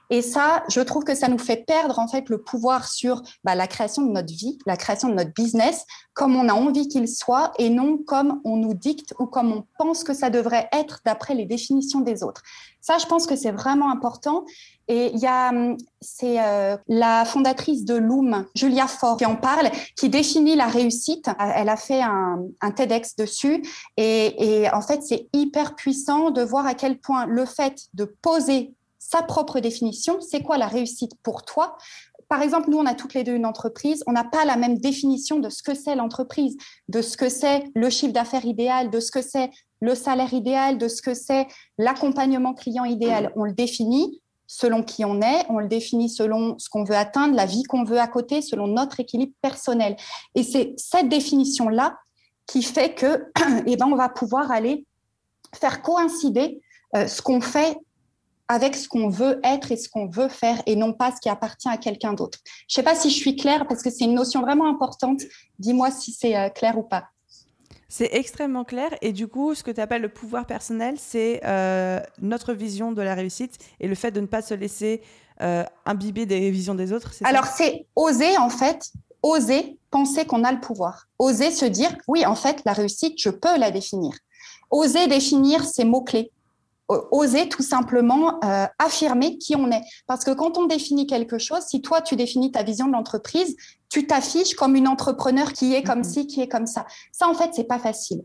Et ça, je trouve que ça nous fait perdre en fait le pouvoir sur bah, la création de notre vie, la création de notre business, comme on a envie qu'il soit, et non comme on nous dicte ou comme on pense que ça devrait être d'après les définitions des autres. Ça, je pense que c'est vraiment important. Et il y a, hum, c'est euh, la fondatrice de Loom, Julia Ford, qui en parle, qui définit la réussite. Elle a fait un, un TEDx dessus. Et, et en fait, c'est hyper puissant de voir à quel point le fait de poser sa propre définition. C'est quoi la réussite pour toi? Par exemple, nous, on a toutes les deux une entreprise, on n'a pas la même définition de ce que c'est l'entreprise, de ce que c'est le chiffre d'affaires idéal, de ce que c'est le salaire idéal, de ce que c'est l'accompagnement client idéal. On le définit selon qui on est, on le définit selon ce qu'on veut atteindre, la vie qu'on veut à côté, selon notre équilibre personnel. Et c'est cette définition-là qui fait que, <clears throat> eh ben, on va pouvoir aller faire coïncider euh, ce qu'on fait avec ce qu'on veut être et ce qu'on veut faire et non pas ce qui appartient à quelqu'un d'autre. Je ne sais pas si je suis claire parce que c'est une notion vraiment importante. Dis-moi si c'est euh, clair ou pas. C'est extrêmement clair et du coup, ce que tu appelles le pouvoir personnel, c'est euh, notre vision de la réussite et le fait de ne pas se laisser euh, imbiber des visions des autres. Alors c'est oser en fait, oser penser qu'on a le pouvoir, oser se dire oui en fait la réussite, je peux la définir, oser définir ses mots clés oser tout simplement euh, affirmer qui on est. Parce que quand on définit quelque chose, si toi tu définis ta vision de l'entreprise, tu t'affiches comme une entrepreneur qui est comme mm-hmm. ci, qui est comme ça. Ça, en fait, c'est pas facile.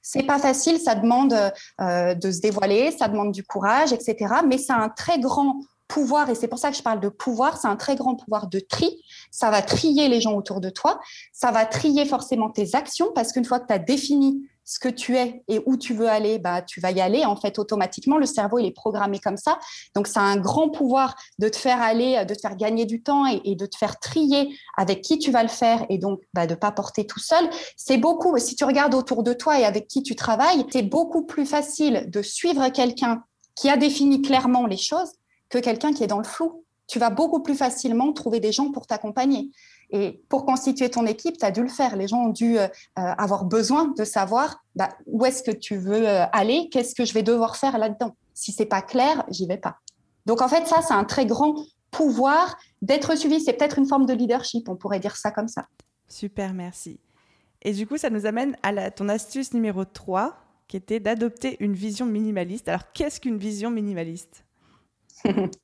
C'est pas facile, ça demande euh, de se dévoiler, ça demande du courage, etc. Mais c'est un très grand pouvoir, et c'est pour ça que je parle de pouvoir, c'est un très grand pouvoir de tri. Ça va trier les gens autour de toi, ça va trier forcément tes actions, parce qu'une fois que tu as défini ce que tu es et où tu veux aller, bah, tu vas y aller. En fait, automatiquement, le cerveau, il est programmé comme ça. Donc, ça a un grand pouvoir de te faire aller, de te faire gagner du temps et, de te faire trier avec qui tu vas le faire et donc bah, de pas porter tout seul. C'est beaucoup, si tu regardes autour de toi et avec qui tu travailles, c'est beaucoup plus facile de suivre quelqu'un qui a défini clairement les choses que quelqu'un qui est dans le flou. Tu vas beaucoup plus facilement trouver des gens pour t'accompagner. Et pour constituer ton équipe, tu as dû le faire. Les gens ont dû euh, avoir besoin de savoir bah, où est-ce que tu veux euh, aller, qu'est-ce que je vais devoir faire là-dedans. Si c'est pas clair, j'y vais pas. Donc en fait, ça, c'est un très grand pouvoir d'être suivi. C'est peut-être une forme de leadership, on pourrait dire ça comme ça. Super, merci. Et du coup, ça nous amène à la, ton astuce numéro 3, qui était d'adopter une vision minimaliste. Alors, qu'est-ce qu'une vision minimaliste? <laughs>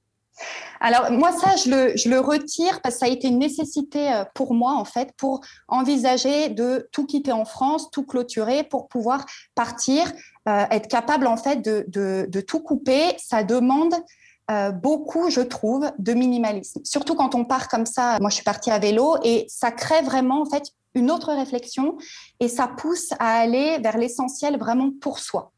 Alors moi ça je le, retire parce que ça a été une nécessité euh, pour moi en fait pour envisager de tout quitter en France, tout clôturer pour pouvoir partir, euh, être capable en fait de, tout couper. Ça demande euh, beaucoup, je trouve, de minimalisme. Surtout quand on part comme ça. Moi je suis partie à vélo et ça crée vraiment en fait une autre réflexion et ça pousse à aller vers l'essentiel vraiment pour soi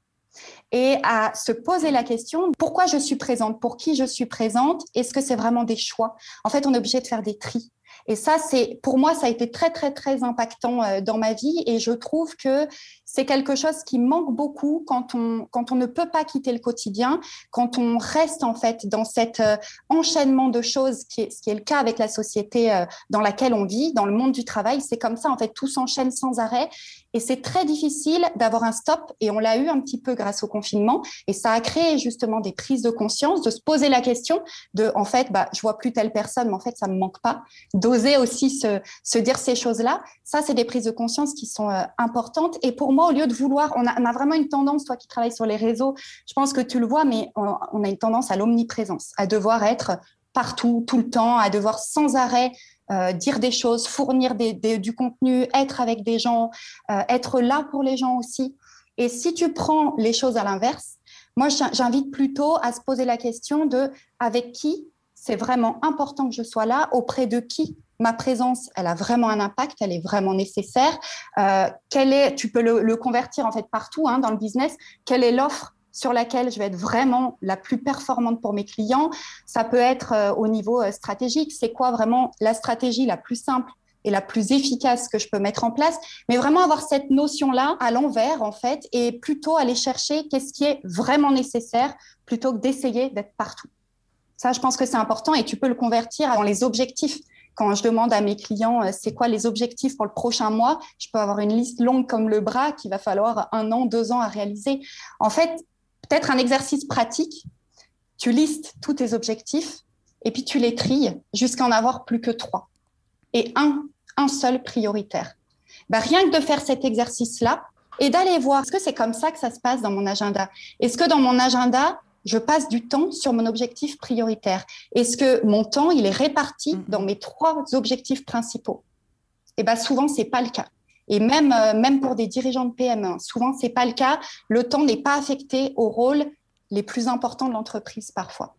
et à se poser la question pourquoi je suis présente, pour qui je suis présente, est-ce que c'est vraiment des choix? En fait, on est obligé de faire des tris. Et ça, c'est pour moi, ça a été très très très impactant euh, dans ma vie. Et je trouve que c'est quelque chose qui manque beaucoup quand on quand on ne peut pas quitter le quotidien, quand on reste en fait dans cet euh, enchaînement de choses qui est ce qui est le cas avec la société euh, dans laquelle on vit, dans le monde du travail, c'est comme ça en fait, tout s'enchaîne sans arrêt et c'est très difficile d'avoir un stop et on l'a eu un petit peu grâce au confinement et ça a créé justement des prises de conscience, de se poser la question de en fait, bah je vois plus telle personne, mais en fait ça me manque pas oser aussi se, dire ces choses-là. Ça, c'est des prises de conscience qui sont euh, importantes. Et pour moi, au lieu de vouloir, on a, vraiment une tendance, toi qui travailles sur les réseaux, je pense que tu le vois, mais on, a une tendance à l'omniprésence, à devoir être partout, tout le temps, à devoir sans arrêt euh, dire des choses, fournir du contenu, être avec des gens, euh, être là pour les gens aussi. Et si tu prends les choses à l'inverse, moi, j'invite plutôt à se poser la question de avec qui c'est vraiment important que je sois là, auprès de qui ma présence, elle a vraiment un impact, elle est vraiment nécessaire. Euh, est, tu peux le, convertir en fait partout hein, dans le business. Quelle est l'offre sur laquelle je vais être vraiment la plus performante pour mes clients. Ça peut être euh, au niveau euh, stratégique. C'est quoi vraiment la stratégie la plus simple et la plus efficace que je peux mettre en place, mais vraiment avoir cette notion-là à l'envers, en fait, et plutôt aller chercher qu'est-ce qui est vraiment nécessaire plutôt que d'essayer d'être partout. Ça, je pense que c'est important et tu peux le convertir dans les objectifs. Quand je demande à mes clients euh, c'est quoi les objectifs pour le prochain mois, je peux avoir une liste longue comme le bras qu'il va falloir un an, deux ans à réaliser. En fait, peut-être un exercice pratique, tu listes tous tes objectifs et puis tu les trilles jusqu'à en avoir plus que trois. Et un, un seul prioritaire. Bah, rien que de faire cet exercice-là et d'aller voir, est-ce que c'est comme ça que ça se passe dans mon agenda? Est-ce que dans mon agenda, je passe du temps sur mon objectif prioritaire? Est-ce que mon temps, il est réparti mm-hmm. dans mes trois objectifs principaux? Et bien, bah, souvent, c'est pas le cas. Et même, euh, même pour des dirigeants de PME, hein, souvent, c'est pas le cas. Le temps n'est pas affecté aux rôles les plus importants de l'entreprise parfois.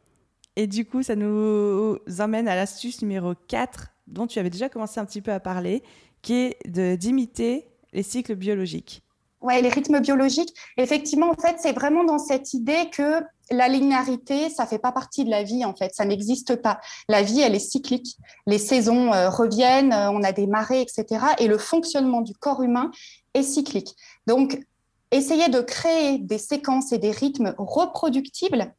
Et du coup, ça nous emmène à l'astuce numéro 4, dont tu avais déjà commencé un petit peu à parler, qui est d'imiter les cycles biologiques. Oui, les rythmes biologiques. Effectivement, en fait, c'est vraiment dans cette idée que la linéarité, ça fait pas partie de la vie, en fait. Ça n'existe pas. La vie, elle est cyclique. Les saisons euh, reviennent, euh, on a des marées, etc. Et le fonctionnement du corps humain est cyclique. Donc, essayer de créer des séquences et des rythmes reproductibles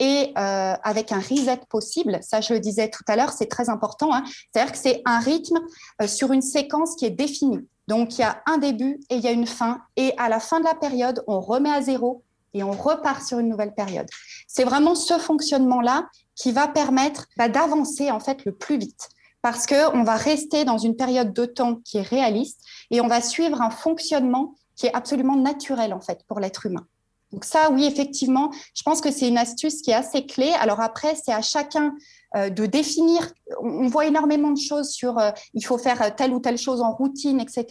et euh, avec un reset possible, ça je le disais tout à l'heure, c'est très important. Hein. C'est-à-dire que c'est un rythme sur une séquence qui est définie. Donc, il y a un début et il y a une fin. Et à la fin de la période, on remet à zéro et on repart sur une nouvelle période. C'est vraiment ce fonctionnement-là qui va permettre bah, d'avancer en fait le plus vite parce qu'on va rester dans une période de temps qui est réaliste et on va suivre un fonctionnement qui est absolument naturel en fait pour l'être humain. Donc ça, oui, effectivement, je pense que c'est une astuce qui est assez clé. Alors après, c'est à chacun de définir. On voit énormément de choses sur euh, il faut faire telle ou telle chose en routine, etc.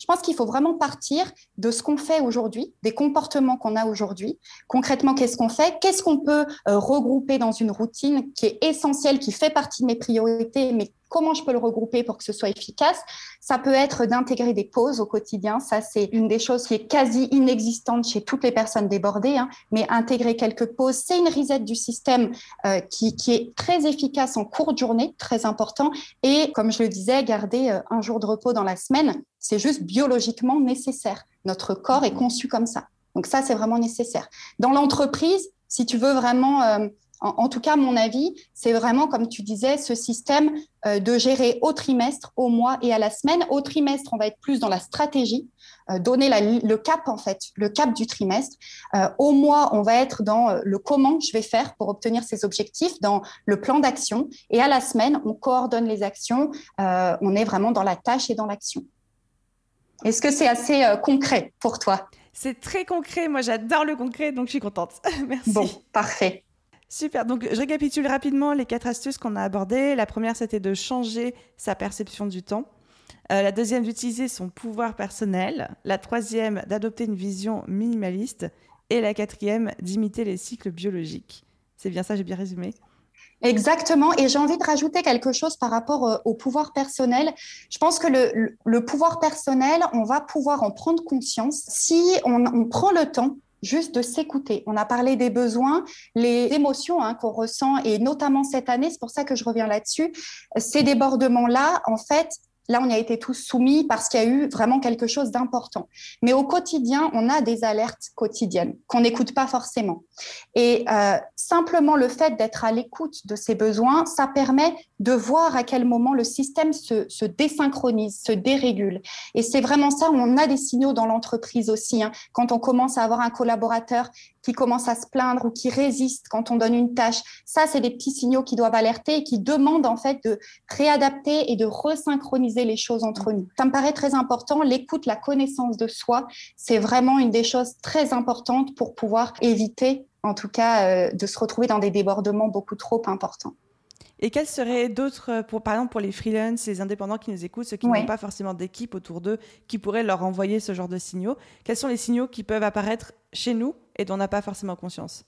Je pense qu'il faut vraiment partir de ce qu'on fait aujourd'hui, des comportements qu'on a aujourd'hui. Concrètement, qu'est-ce qu'on fait? Qu'est-ce qu'on peut euh, regrouper dans une routine qui est essentielle, qui fait partie de mes priorités, mais comment je peux le regrouper pour que ce soit efficace? Ça peut être d'intégrer des pauses au quotidien. Ça, c'est une des choses qui est quasi inexistante chez toutes les personnes débordées. Hein. Mais intégrer quelques pauses, c'est une reset du système euh, qui, est très efficace en courte journée, très important. Et comme je le disais, garder euh, un jour de repos dans la semaine, c'est juste biologiquement nécessaire. Notre corps est conçu comme ça. Donc ça, c'est vraiment nécessaire. Dans l'entreprise, si tu veux vraiment en, tout cas, mon avis, c'est vraiment, comme tu disais, ce système euh, de gérer au trimestre, au mois et à la semaine. Au trimestre, on va être plus dans la stratégie, euh, donner le cap, en fait, le cap du trimestre. Euh, au mois, on va être dans le comment je vais faire pour obtenir ces objectifs, dans le plan d'action. Et à la semaine, on coordonne les actions. on est vraiment dans la tâche et dans l'action. Est-ce que c'est assez concret pour toi? C'est très concret. Moi, j'adore le concret, donc je suis contente. <laughs> Merci. Bon, parfait. Super, donc je récapitule rapidement les quatre astuces qu'on a abordées. La première, c'était de changer sa perception du temps. Euh, la deuxième, d'utiliser son pouvoir personnel. La troisième, d'adopter une vision minimaliste. Et la quatrième, d'imiter les cycles biologiques. C'est bien ça, j'ai bien résumé? Exactement. Et j'ai envie de rajouter quelque chose par rapport euh, au pouvoir personnel. Je pense que le, pouvoir personnel, on va pouvoir en prendre conscience si on prend le temps juste de s'écouter. On a parlé des besoins, les émotions hein, qu'on ressent, et notamment cette année, c'est pour ça que je reviens là-dessus, ces débordements-là, en fait, Là, on y a été tous soumis parce qu'il y a eu vraiment quelque chose d'important. Mais au quotidien, on a des alertes quotidiennes qu'on n'écoute pas forcément. Et euh, simplement le fait d'être à l'écoute de ces besoins, ça permet de voir à quel moment le système se, se désynchronise, se dérégule. Et c'est vraiment ça on a des signaux dans l'entreprise aussi. Hein. Quand on commence à avoir un collaborateur qui commence à se plaindre ou qui résiste quand on donne une tâche. Ça, c'est des petits signaux qui doivent alerter et qui demandent en fait de réadapter et de resynchroniser les choses entre nous. Ça me paraît très important. L'écoute, la connaissance de soi, c'est vraiment une des choses très importantes pour pouvoir éviter, en tout cas, euh, de se retrouver dans des débordements beaucoup trop importants. Et quels seraient d'autres, pour, par exemple pour les freelances, les indépendants qui nous écoutent, ceux qui n'ont pas forcément d'équipe autour d'eux, qui pourraient leur envoyer ce genre de signaux? Quels sont les signaux qui peuvent apparaître chez nous et dont on n'a pas forcément conscience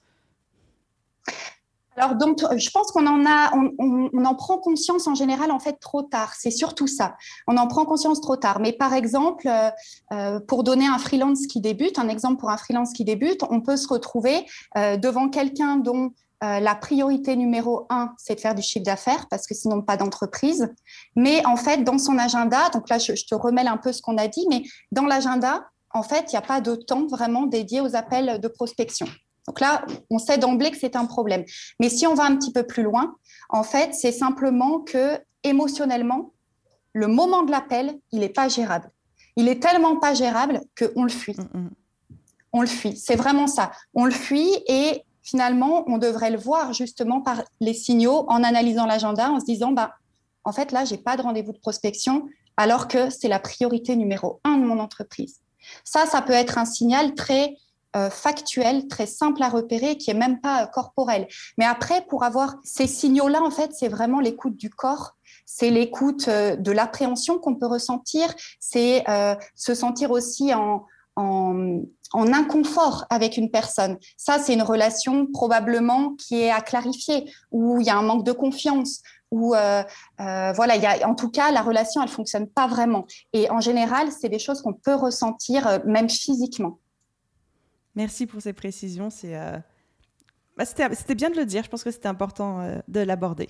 alors donc, je pense qu'on en a, on, en prend conscience en général en fait trop tard. C'est surtout ça. On en prend conscience trop tard. Mais par exemple, euh, euh, pour donner un freelance qui débute, un exemple pour un freelance qui débute, on peut se retrouver euh, devant quelqu'un dont la priorité numéro un, c'est de faire du chiffre d'affaires parce que sinon pas d'entreprise. Mais en fait, dans son agenda, donc là, je, je te remets un peu ce qu'on a dit, mais dans l'agenda, en fait, il n'y a pas de temps vraiment dédié aux appels de prospection. Donc là, on sait d'emblée que c'est un problème. Mais si on va un petit peu plus loin, en fait, c'est simplement que émotionnellement, le moment de l'appel, il n'est pas gérable. Il est tellement pas gérable qu'on le fuit. Mm, mm. On le fuit. C'est vraiment ça. On le fuit et finalement, on devrait le voir justement par les signaux en analysant l'agenda, en se disant, bah, en fait, là, j'ai pas de rendez-vous de prospection, alors que c'est la priorité numéro un de mon entreprise. Ça, ça peut être un signal très euh, factuel, très simple à repérer, qui est même pas euh, corporel. Mais après, pour avoir ces signaux-là, en fait, c'est vraiment l'écoute du corps, c'est l'écoute euh, de l'appréhension qu'on peut ressentir, c'est se sentir aussi en, en, inconfort avec une personne. Ça, c'est une relation probablement qui est à clarifier, où il y a un manque de confiance, où voilà, il y a, en tout cas, la relation, elle fonctionne pas vraiment. Et en général, c'est des choses qu'on peut ressentir même physiquement. Merci pour ces précisions. C'est, euh, bah, c'était, bien de le dire. Je pense que c'était important euh, de l'aborder.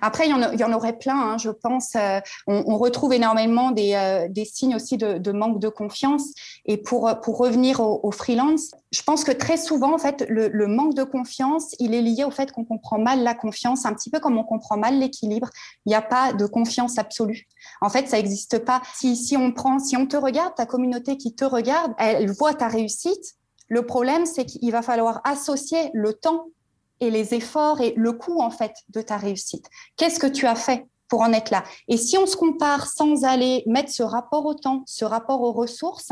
Après, il y, en, aurait plein, hein, je pense. Euh, on, retrouve énormément des, signes aussi de, manque de confiance. Et pour, pour revenir au, freelance, je pense que très souvent, en fait, le, manque de confiance, il est lié au fait qu'on comprend mal la confiance, un petit peu comme on comprend mal l'équilibre. Il n'y a pas de confiance absolue. En fait, ça n'existe pas. Si, si on prend, si on te regarde, ta communauté qui te regarde, elle voit ta réussite. Le problème, c'est qu'il va falloir associer le temps et les efforts et le coût en fait de ta réussite. Qu'est-ce que tu as fait pour en être là? Et si on se compare sans aller mettre ce rapport au temps, ce rapport aux ressources,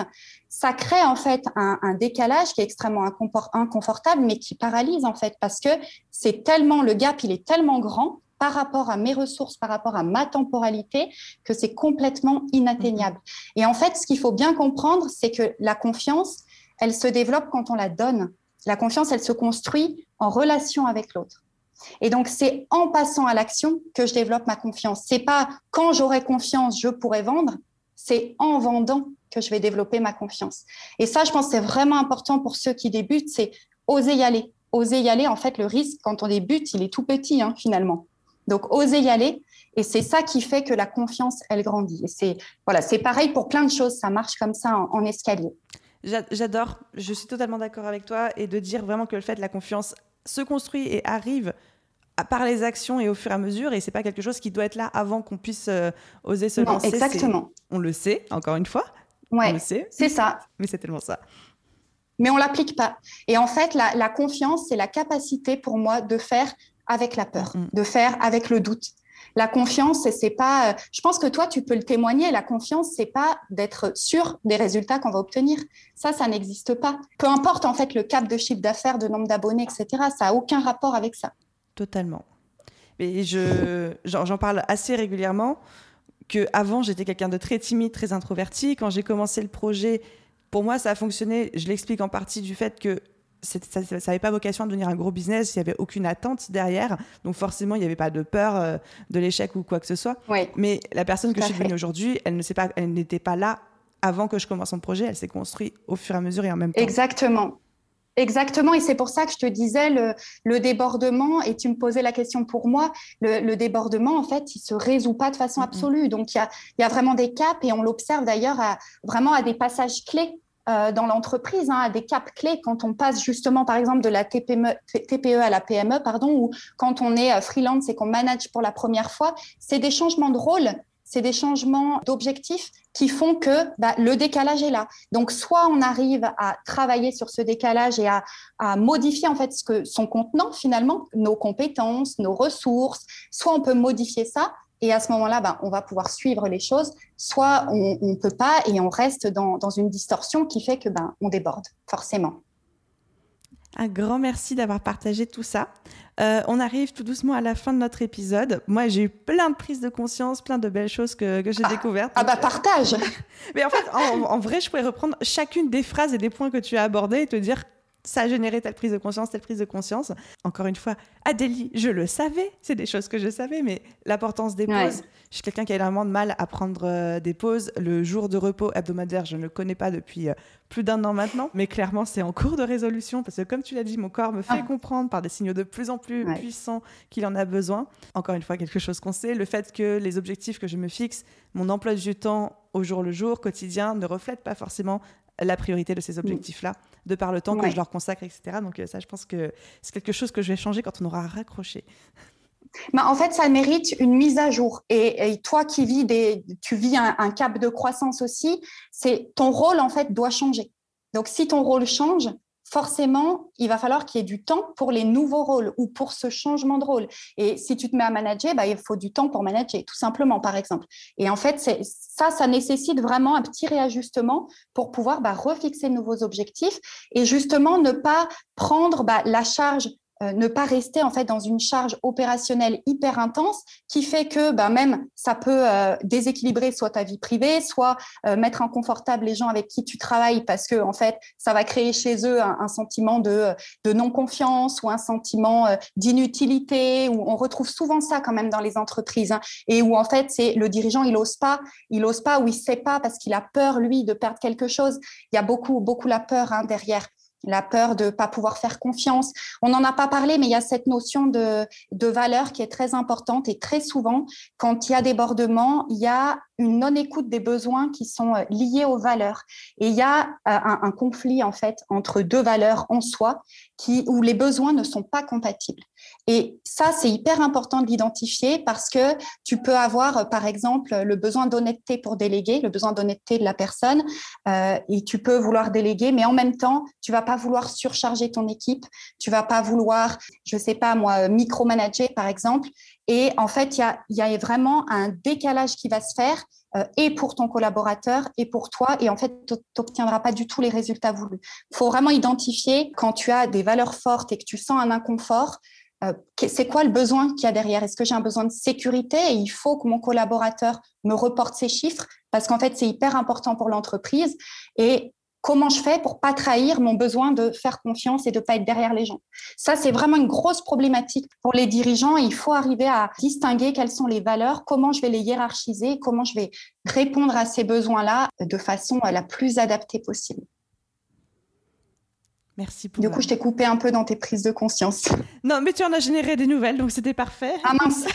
ça crée en fait un, décalage qui est extrêmement inconfortable, mais qui paralyse en fait parce que c'est tellement le gap, il est tellement grand par rapport à mes ressources, par rapport à ma temporalité, que c'est complètement inatteignable. Mm-hmm. Et en fait, ce qu'il faut bien comprendre, c'est que la confiance, elle se développe quand on la donne. La confiance, elle se construit en relation avec l'autre. Et donc, c'est en passant à l'action que je développe ma confiance. C'est pas quand j'aurai confiance, je pourrai vendre. C'est en vendant que je vais développer ma confiance. Et ça, je pense, c'est vraiment important pour ceux qui débutent, c'est oser y aller. Oser y aller, en fait, le risque quand on débute, il est tout petit, hein, finalement. Donc, oser y aller. Et c'est ça qui fait que la confiance, elle grandit. Et c'est voilà, c'est pareil pour plein de choses. Ça marche comme ça en escalier. J'adore, je suis totalement d'accord avec toi et de dire vraiment que le fait de la confiance se construit et arrive par les actions et au fur et à mesure et c'est pas quelque chose qui doit être là avant qu'on puisse euh, oser se lancer. Exactement. On le sait, encore une fois. Ouais, on le sait. C'est ça. Mais c'est tellement ça. Mais on l'applique pas. Et en fait, la, la confiance, c'est la capacité pour moi de faire avec la peur, mm. de faire avec le doute, la confiance, c'est pas. Euh, je pense que toi, tu peux le témoigner. La confiance, c'est pas d'être sûr des résultats qu'on va obtenir. Ça, ça n'existe pas. Peu importe en fait le cap de chiffre d'affaires, de nombre d'abonnés, etc. Ça a aucun rapport avec ça. Totalement. Mais je, j'en parle assez régulièrement. Que avant, j'étais quelqu'un de très timide, très introverti. Quand j'ai commencé le projet, pour moi, ça a fonctionné. Je l'explique en partie du fait que ça n'avait pas vocation à devenir un gros business, il n'y avait aucune attente derrière. Donc forcément, il n'y avait pas de peur euh, de l'échec ou quoi que ce soit. Mais la personne que je suis devenue aujourd'hui, elle ne sait pas, elle n'était pas là avant que je commence mon projet. Elle s'est construite au fur et à mesure et en même temps. Exactement. Exactement, et c'est pour ça que je te disais le, débordement, et tu me posais la question pour moi, le, débordement, en fait, il se résout pas de façon absolue. Donc, il y a, y a, vraiment des caps, et on l'observe d'ailleurs vraiment à des passages clés euh, dans l'entreprise, hein, à des caps clés quand on passe justement, par exemple, de la TPE, TPE à la PME, pardon, ou quand on est euh, freelance et qu'on manage pour la première fois, c'est des changements de rôle, c'est des changements d'objectifs qui font que bah, le décalage est là. Donc, soit on arrive à travailler sur ce décalage et à, à modifier en fait ce que son contenant finalement, nos compétences, nos ressources, soit on peut modifier ça, et à ce moment-là, ben, on va pouvoir suivre les choses. Soit on ne peut pas et on reste dans, une distorsion qui fait que ben, on déborde, forcément. Un grand merci d'avoir partagé tout ça. Euh, on arrive tout doucement à la fin de notre épisode. Moi, j'ai eu plein de prises de conscience, plein de belles choses que, j'ai ah, découvertes. Ah bah partage <laughs> Mais en fait, en, vrai, je pourrais reprendre chacune des phrases et des points que tu as abordés et te dire ça a généré telle prise de conscience, telle prise de conscience. Encore une fois, Adélie, je le savais, c'est des choses que je savais, mais l'importance des pauses. Je suis quelqu'un qui a énormément de mal à prendre euh, des pauses. Le jour de repos hebdomadaire, je ne le connais pas depuis euh, plus d'un an maintenant, mais clairement, c'est en cours de résolution parce que, comme tu l'as dit, mon corps me fait ah. comprendre par des signaux de plus en plus puissants qu'il en a besoin. Encore une fois, quelque chose qu'on sait, le fait que les objectifs que je me fixe, mon emploi du temps au jour le jour, quotidien, ne reflètent pas forcément la priorité de ces objectifs-là, de par le temps que je leur consacre, etc. Donc euh, ça, je pense que c'est quelque chose que je vais changer quand on aura raccroché. Bah, en fait, ça mérite une mise à jour. Et, toi qui vis des, tu vis un, un cap de croissance aussi, c'est ton rôle en fait doit changer. Donc si ton rôle change, forcément, il va falloir qu'il y ait du temps pour les nouveaux rôles ou pour ce changement de rôle. Et si tu te mets à manager, bah, il faut du temps pour manager, tout simplement, par exemple. Et en fait, ça, ça nécessite vraiment un petit réajustement pour pouvoir bah, refixer de nouveaux objectifs et justement ne pas prendre bah, la charge ne pas rester en fait dans une charge opérationnelle hyper intense qui fait que ben, même ça peut euh, déséquilibrer soit ta vie privée, soit euh, mettre inconfortable les gens avec qui tu travailles parce que en fait ça va créer chez eux un, sentiment de, de non-confiance ou un sentiment d'inutilité où on retrouve souvent ça quand même dans les entreprises hein, et où en fait c'est le dirigeant il ose pas, il ose pas ou il sait pas parce qu'il a peur lui de perdre quelque chose. Il y a beaucoup beaucoup la peur hein, derrière la peur de ne pas pouvoir faire confiance. On n'en a pas parlé, mais il y a cette notion de, de valeur qui est très importante et très souvent, quand il y a débordement, il y a une non-écoute des besoins qui sont euh, liés aux valeurs. Et il y a euh, un, conflit, en fait, entre deux valeurs en soi qui, où les besoins ne sont pas compatibles. Et ça, c'est hyper important de l'identifier parce que tu peux avoir, euh, par exemple, le besoin d'honnêteté pour déléguer, le besoin d'honnêteté de la personne, et tu peux vouloir déléguer, mais en même temps, tu vas pas vouloir surcharger ton équipe, tu vas pas vouloir, je sais pas moi, micromanager, par exemple, et en fait, il y a, vraiment un décalage qui va se faire euh, et pour ton collaborateur et pour toi. Et en fait, tu n'obtiendras pas du tout les résultats voulus. Il faut vraiment identifier quand tu as des valeurs fortes et que tu sens un inconfort, euh, c'est quoi le besoin qu'il y a derrière? Est-ce que j'ai un besoin de sécurité? Il faut que mon collaborateur me reporte ces chiffres parce qu'en fait, c'est hyper important pour l'entreprise. Et comment je fais pour pas trahir mon besoin de faire confiance et de pas être derrière les gens. Ça, c'est vraiment une grosse problématique pour les dirigeants. Il faut arriver à distinguer quelles sont les valeurs, comment je vais les hiérarchiser, comment je vais répondre à ces besoins-là de façon la plus adaptée possible. Merci pour. Du coup, je t'ai coupé un peu dans tes prises de conscience. <laughs> Non, mais tu en as généré des nouvelles, donc c'était parfait. Ah mince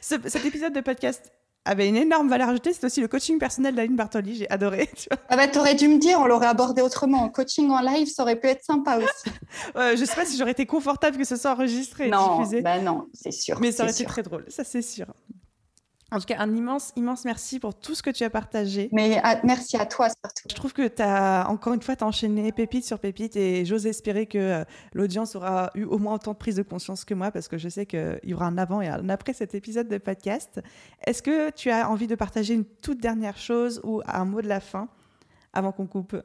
<laughs> Cet épisode de podcast avait une énorme valeur ajoutée, c'est aussi le coaching personnel d'Aline Bartoli, j'ai adoré. Tu vois. Ah bah, t'aurais dû me dire, on l'aurait abordé autrement. Coaching en live, ça aurait pu être sympa aussi. <laughs> ouais, je sais pas si j'aurais été confortable que ce soit enregistré et non, diffusé. Bah non, c'est sûr. Mais ça aurait été très drôle, ça c'est sûr. En tout cas, un immense, immense merci pour tout ce que tu as partagé. Mais ah, merci à toi surtout. Je trouve que tu as, encore une fois, as enchaîné pépite sur pépite et j'ose espérer que euh, l'audience aura eu au moins autant de prise de conscience que moi parce que je sais qu'il y aura un avant et un après cet épisode de podcast. Est-ce que tu as envie de partager une toute dernière chose ou un mot de la fin avant qu'on coupe?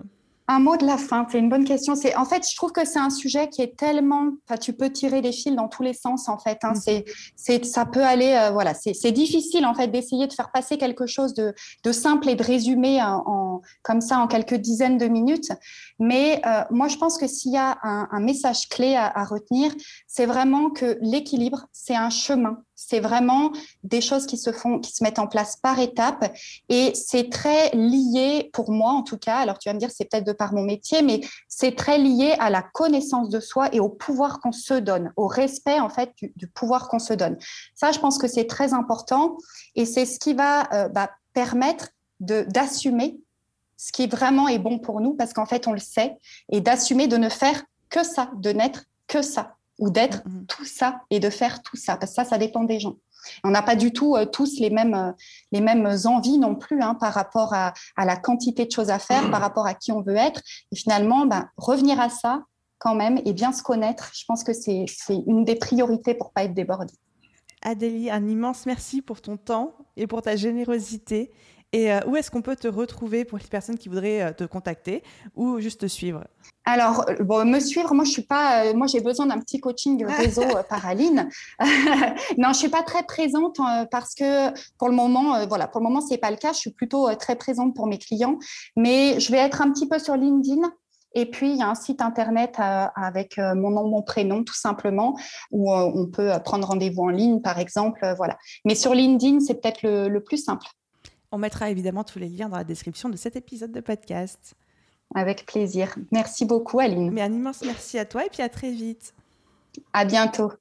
Un mot de la fin, c'est une bonne question. C'est en fait, je trouve que c'est un sujet qui est tellement, enfin, tu peux tirer des fils dans tous les sens en fait. Hein. Mm. C'est, c'est, ça peut aller, euh, voilà, c'est, c'est difficile en fait d'essayer de faire passer quelque chose de, de simple et de résumer en, comme ça en quelques dizaines de minutes. Mais euh, moi, je pense que s'il y a un, un message clé à, à retenir, c'est vraiment que l'équilibre, c'est un chemin c'est vraiment des choses qui se font, qui se mettent en place par étapes et c'est très lié pour moi en tout cas. Alors tu vas me dire c'est peut-être de par mon métier, mais c'est très lié à la connaissance de soi et au pouvoir qu'on se donne, au respect en fait du, pouvoir qu'on se donne. Ça, je pense que c'est très important et c'est ce qui va euh, bah, permettre d'assumer ce qui vraiment est bon pour nous parce qu'en fait on le sait et d'assumer de ne faire que ça, de n'être que ça ou d'être mm-hmm. tout ça et de faire tout ça, parce que ça, ça dépend des gens. On n'a pas du tout euh, tous les mêmes, euh, les mêmes envies non plus hein, par rapport à, à, la quantité de choses à faire, par rapport à qui on veut être. Et finalement, ben, revenir à ça quand même et bien se connaître, je pense que c'est une des priorités pour pas être débordé. Adélie, un immense merci pour ton temps et pour ta générosité. Et euh, où est-ce qu'on peut te retrouver pour les personnes qui voudraient te contacter ou juste te suivre? Alors, bon, me suivre, moi, je suis pas, euh, moi, j'ai besoin d'un petit coaching <laughs> réseau euh, par Aline. <laughs> non, je suis pas très présente euh, parce que pour le moment, voilà, pour le moment, c'est pas le cas. Je suis plutôt très présente pour mes clients, mais je vais être un petit peu sur LinkedIn Et puis, il y a un site internet avec mon nom, mon prénom, tout simplement, où on peut prendre rendez-vous en ligne, par exemple. Voilà. Mais sur LinkedIn, c'est peut-être le plus simple. On mettra évidemment tous les liens dans la description de cet épisode de podcast. Avec plaisir. Merci beaucoup, Aline. Mais un immense merci à toi et puis à très vite. À bientôt.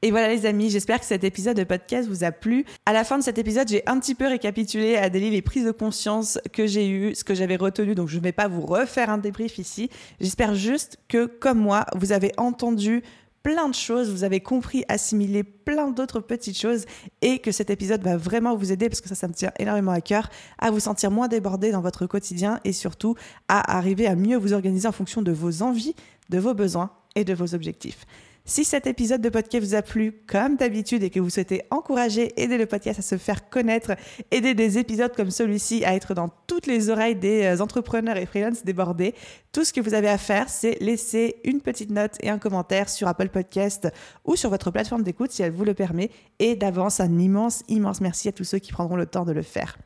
Et voilà les amis, j'espère que cet épisode de podcast vous a plu. À la fin de cet épisode, j'ai un petit peu récapitulé à Adélie les prises de conscience que j'ai eues, ce que j'avais retenu, donc je ne vais pas vous refaire un débrief ici. J'espère juste que, comme moi, vous avez entendu plein de choses, vous avez compris, assimilé plein d'autres petites choses et que cet épisode va vraiment vous aider, parce que ça, ça me tient énormément à cœur, à vous sentir moins débordé dans votre quotidien et surtout à arriver à mieux vous organiser en fonction de vos envies, de vos besoins et de vos objectifs. Si cet épisode de podcast vous a plu, comme d'habitude, et que vous souhaitez encourager, aider le podcast à se faire connaître, aider des épisodes comme celui-ci à être dans toutes les oreilles des euh, entrepreneurs et freelance débordés, tout ce que vous avez à faire, c'est laisser une petite note et un commentaire sur Apple Podcast ou sur votre plateforme d'écoute si elle vous le permet. Et d'avance, un immense, immense merci à tous ceux qui prendront le temps de le faire.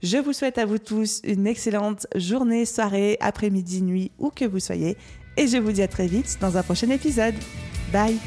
Je vous souhaite à vous tous une excellente journée, soirée, après-midi, nuit, où que vous soyez. Et je vous dis à très vite dans un prochain épisode. Bye